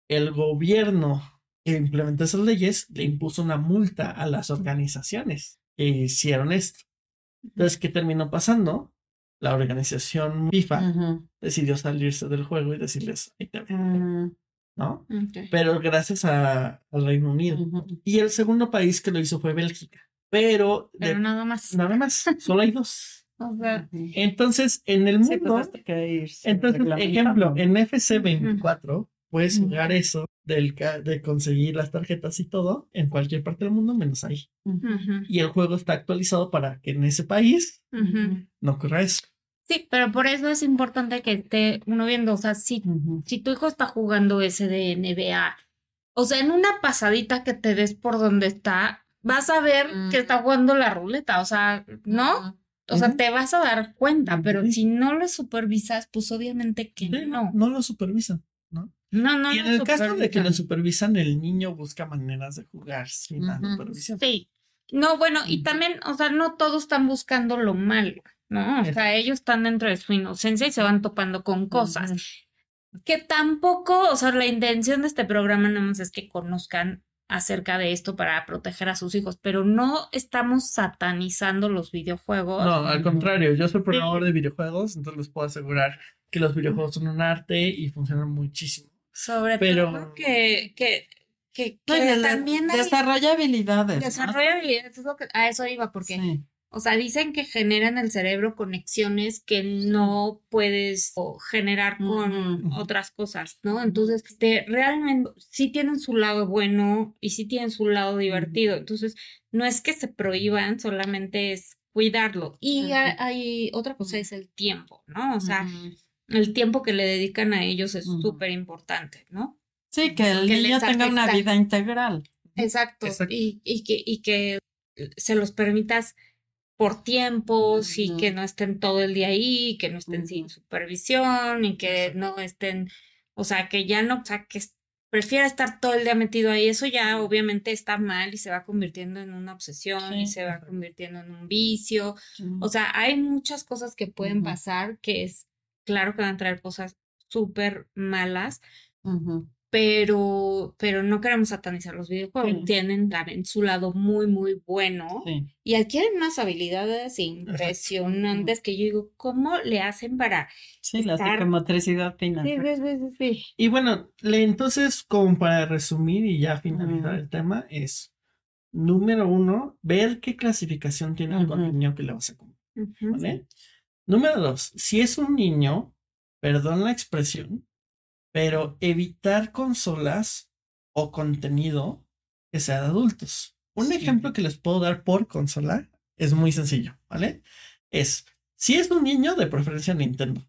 el gobierno que implementó esas leyes le impuso una multa a las organizaciones que hicieron esto. Entonces, ¿qué terminó pasando? La organización FIFA decidió salirse del juego y decirles, ahí te ven", Ujú. ¿no? Pero gracias a- al Reino Unido. Y el segundo país que lo hizo fue Bélgica. Pero, de- Pero nada más. nada más, solo hay dos. *laughs* O sea, Ujú. Entonces, en el Sí, mundo, pues irse entonces, ejemplo, en FC24 puedes jugar eso del, ca- de conseguir las tarjetas y todo en cualquier parte del mundo menos ahí. Y el juego está actualizado para que en ese país no ocurra eso. Sí, pero por eso es importante que esté uno viendo, o sea, si, si tu hijo está jugando ese de NBA, o sea, en una pasadita que te des por donde está, vas a ver que está jugando la ruleta, o sea, ¿no? O sea, te vas a dar cuenta, pero si no lo supervisas, pues obviamente que Sí, no. no lo supervisan. No, no y en lo el caso de que lo supervisan. el niño busca maneras de jugar sin la supervisión. Sí. No, bueno, y también, o sea, no todos están buscando lo malo, ¿no? O sea, ellos están dentro de su inocencia y se van topando con cosas. Que tampoco, o sea, la intención de este programa nada más es que conozcan acerca de esto para proteger a sus hijos, pero no estamos satanizando los videojuegos. No, al contrario, yo soy programador de videojuegos, entonces les puedo asegurar que los videojuegos son un arte y funcionan muchísimo. Sobre Pero- todo que, que, que, también hay desarrolla habilidades. ¿no? desarrollo de habilidades, es lo que- a eso iba, porque Sí. O sea, dicen que genera en el cerebro conexiones que no puedes generar con otras cosas, ¿no? Entonces, este, realmente sí tienen su lado bueno y sí tienen su lado divertido. Entonces, no es que se prohíban, solamente es cuidarlo. Y hay otra cosa, es el tiempo, ¿no? O sea, el tiempo que le dedican a ellos es súper importante, ¿no? Sí, que el que niño tenga una vida integral. Exacto. Exacto. Y, y que, y que se los permitas por tiempos y que no estén todo el día ahí, que no estén sin supervisión y que no estén, o sea, que ya no, o sea, que prefiera estar todo el día metido ahí. Eso ya obviamente está mal y se va convirtiendo en una obsesión y se va convirtiendo en un vicio. O sea, hay muchas cosas que pueden pasar que es claro que van a traer cosas súper malas, Ujú. Pero, pero no queremos satanizar los videojuegos. Sí. Tienen también su lado muy, muy bueno Sí. y adquieren unas habilidades impresionantes que yo digo, ¿cómo le hacen para...? Sí, la Estar- psicomotricidad fina. Sí, sí, sí, sí, sí. Y bueno, le- entonces, como para resumir y ya finalizar el tema, es número uno, ver qué clasificación tiene el Ujú. contenido que le vas a. ¿Vale? Número dos, si es un niño, perdón la expresión, pero evitar consolas o contenido que sea de adultos. Un Sí. ejemplo que les puedo dar por consola es muy sencillo, ¿vale? Es, si es un niño, de preferencia Nintendo.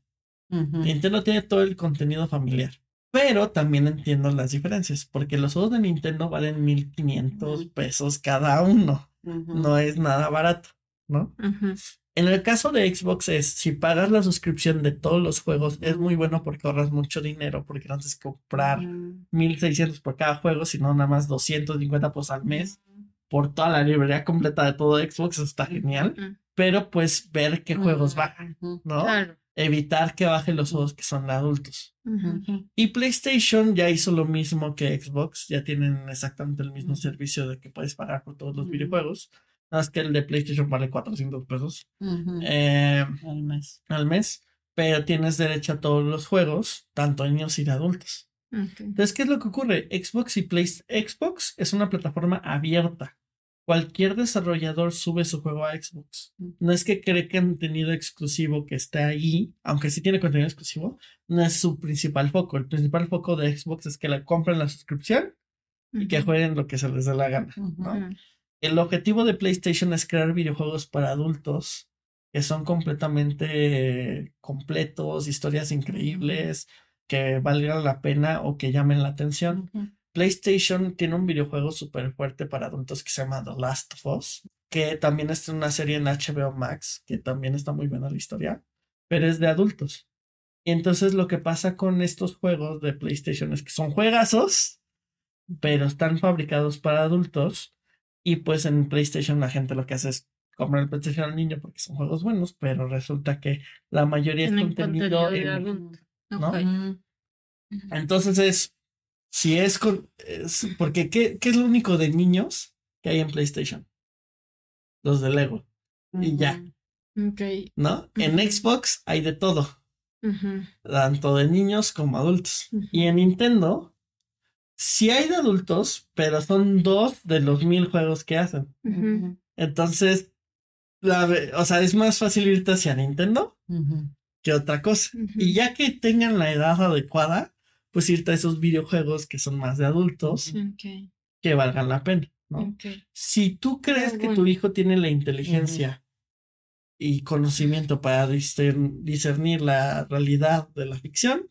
Nintendo tiene todo el contenido familiar. Pero también entiendo las diferencias, porque los juegos de Nintendo valen 1500 Ujú. pesos cada uno. No es nada barato, ¿no? Ujú. En el caso de Xbox es, si pagas la suscripción de todos los juegos, es muy bueno porque ahorras mucho dinero, porque no tienes que comprar Ujú. 1600 por cada juego, sino nada más 250 pesos al mes por toda la librería completa de todo Xbox, eso está genial. Pero pues ver qué juegos bajan, Ujú. ¿no? Claro. evitar que bajen los juegos que son de adultos. Y PlayStation ya hizo lo mismo que Xbox, ya tienen exactamente el mismo servicio de que puedes pagar por todos los videojuegos. Nada más que el de PlayStation vale 400 pesos eh, Al mes. al mes, pero tienes derecho a todos los juegos, tanto niños y de adultos. Entonces, ¿qué es lo que ocurre? Xbox y Play Xbox es una plataforma abierta. Cualquier desarrollador sube su juego a Xbox. No es que cree que contenido exclusivo que está ahí, aunque sí tiene contenido exclusivo, no es su principal foco. El principal foco de Xbox es que le compren la suscripción y que jueguen lo que se les dé la gana. ¿no? El objetivo de PlayStation es crear videojuegos para adultos que son completamente completos, historias increíbles, que valgan la pena o que llamen la atención. PlayStation tiene un videojuego súper fuerte para adultos que se llama The Last of Us, que también es una serie en HBO Max, que también está muy buena la historia, pero es de adultos. Y entonces lo que pasa con estos juegos de PlayStation es que son juegazos, pero están fabricados para adultos. Y pues en PlayStation la gente lo que hace es comprar el PlayStation al niño porque son juegos buenos, pero resulta que la mayoría es contenido, en-. ¿no? Ujú. entonces es, si es con, es- porque ¿qué, ¿qué es lo único de niños que hay en PlayStation? Los de Lego, y ya, Ok. ¿no? En. Xbox hay de todo, tanto de niños como adultos. Y en Nintendo, sí hay de adultos, pero son dos de los mil juegos que hacen. Entonces, la, o sea, es más fácil irte hacia Nintendo que otra cosa. Y ya que tengan la edad adecuada, pues irte a esos videojuegos que son más de adultos, Ok. que valgan la pena, ¿no? Si tú crees que tu hijo tiene la inteligencia y conocimiento para discern- discernir la realidad de la ficción,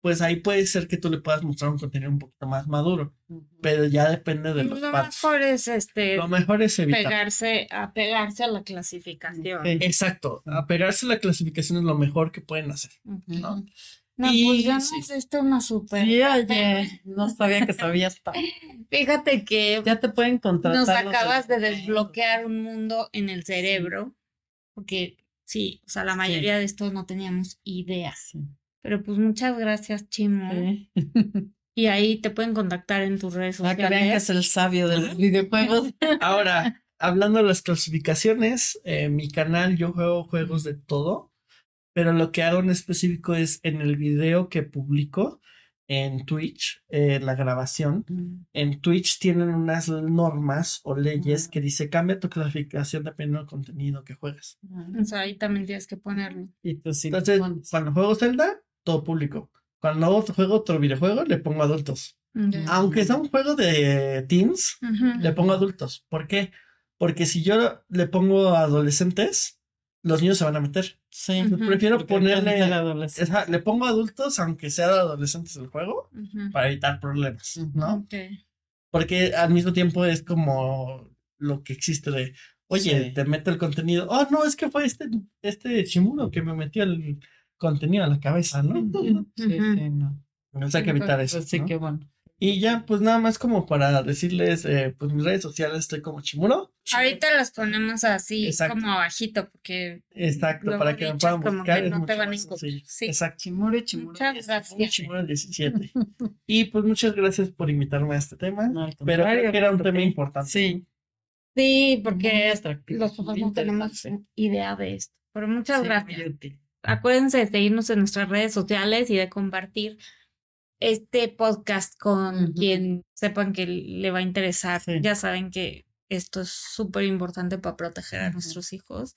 pues ahí puede ser que tú le puedas mostrar un contenido un poquito más maduro, pero ya depende de los Lo mejor es este Lo mejor es evitar. pegarse, apegarse a la clasificación. Exacto, apegarse a la clasificación es lo mejor que pueden hacer. ¿no? No, Y pues ya sí. nos diste una super. Sí, oye, no sabía que sabías tanto. *laughs* Fíjate que Ya te pueden contratar. nos acabas de desbloquear un mundo en el cerebro, porque sí, o sea, la mayoría de esto no teníamos idea. Sí. Pero pues muchas gracias, Chimo. Sí. *laughs* Y ahí te pueden contactar en tus redes Para que vean que sociales. es el sabio de los videojuegos. *laughs* Ahora, hablando de las clasificaciones, en mi canal yo juego juegos de todo, pero lo que hago en específico es en el video que publico en Twitch, eh, la grabación. En Twitch tienen unas normas o leyes Mm. que dice cambia tu clasificación dependiendo del contenido que juegas. O sea, ahí también tienes que ponerlo. Y tú sí lo Entonces, cuando juego Zelda, todo público. Cuando juego otro videojuego, le pongo adultos. Ya. Aunque sea un juego de teens, le pongo adultos. ¿Por qué? Porque si yo le pongo adolescentes, los niños se van a meter. Sí. Prefiero Porque ponerle. le pongo adultos, aunque sea de adolescentes el juego, para evitar problemas. ¿no? Porque al mismo tiempo es como lo que existe de. Oye, Sí. te meto el contenido. Oh, no, es que fue este, este Shimuro que me metió el contenido a la cabeza, ¿no? Sí, sí, no. Entonces hay que evitar eso. Pues sí, ¿no? qué bueno. Y ya, pues nada más como para decirles, eh, pues mis redes sociales estoy como Chimuro. Ahorita las ponemos así Exacto. como abajito porque Exacto, para que me puedan como buscar. que no te van a encontrar. Sí. Exacto. Chimuro y chimuro. muchas gracias. Chimuro el *laughs* 17. y pues muchas gracias por invitarme a este tema. No, pero creo que era un tema importante. Sí. Sí, porque los papás no tenemos idea de esto. Pero muchas Sí, gracias. Acuérdense de seguirnos en nuestras redes sociales y de compartir este podcast con Ujú. quien sepan que le va a interesar. Sí. Ya saben que esto es súper importante para proteger a Ujú. nuestros hijos.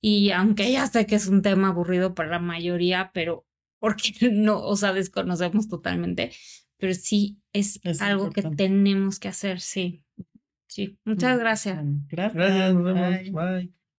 Y aunque ya sé que es un tema aburrido para la mayoría, pero porque *laughs* no, o sea, desconocemos totalmente, pero sí es, Es algo que importante. tenemos que hacer, sí. Sí, muchas gracias. Bueno, Gracias. Gracias, nos vemos. Bye. Bye.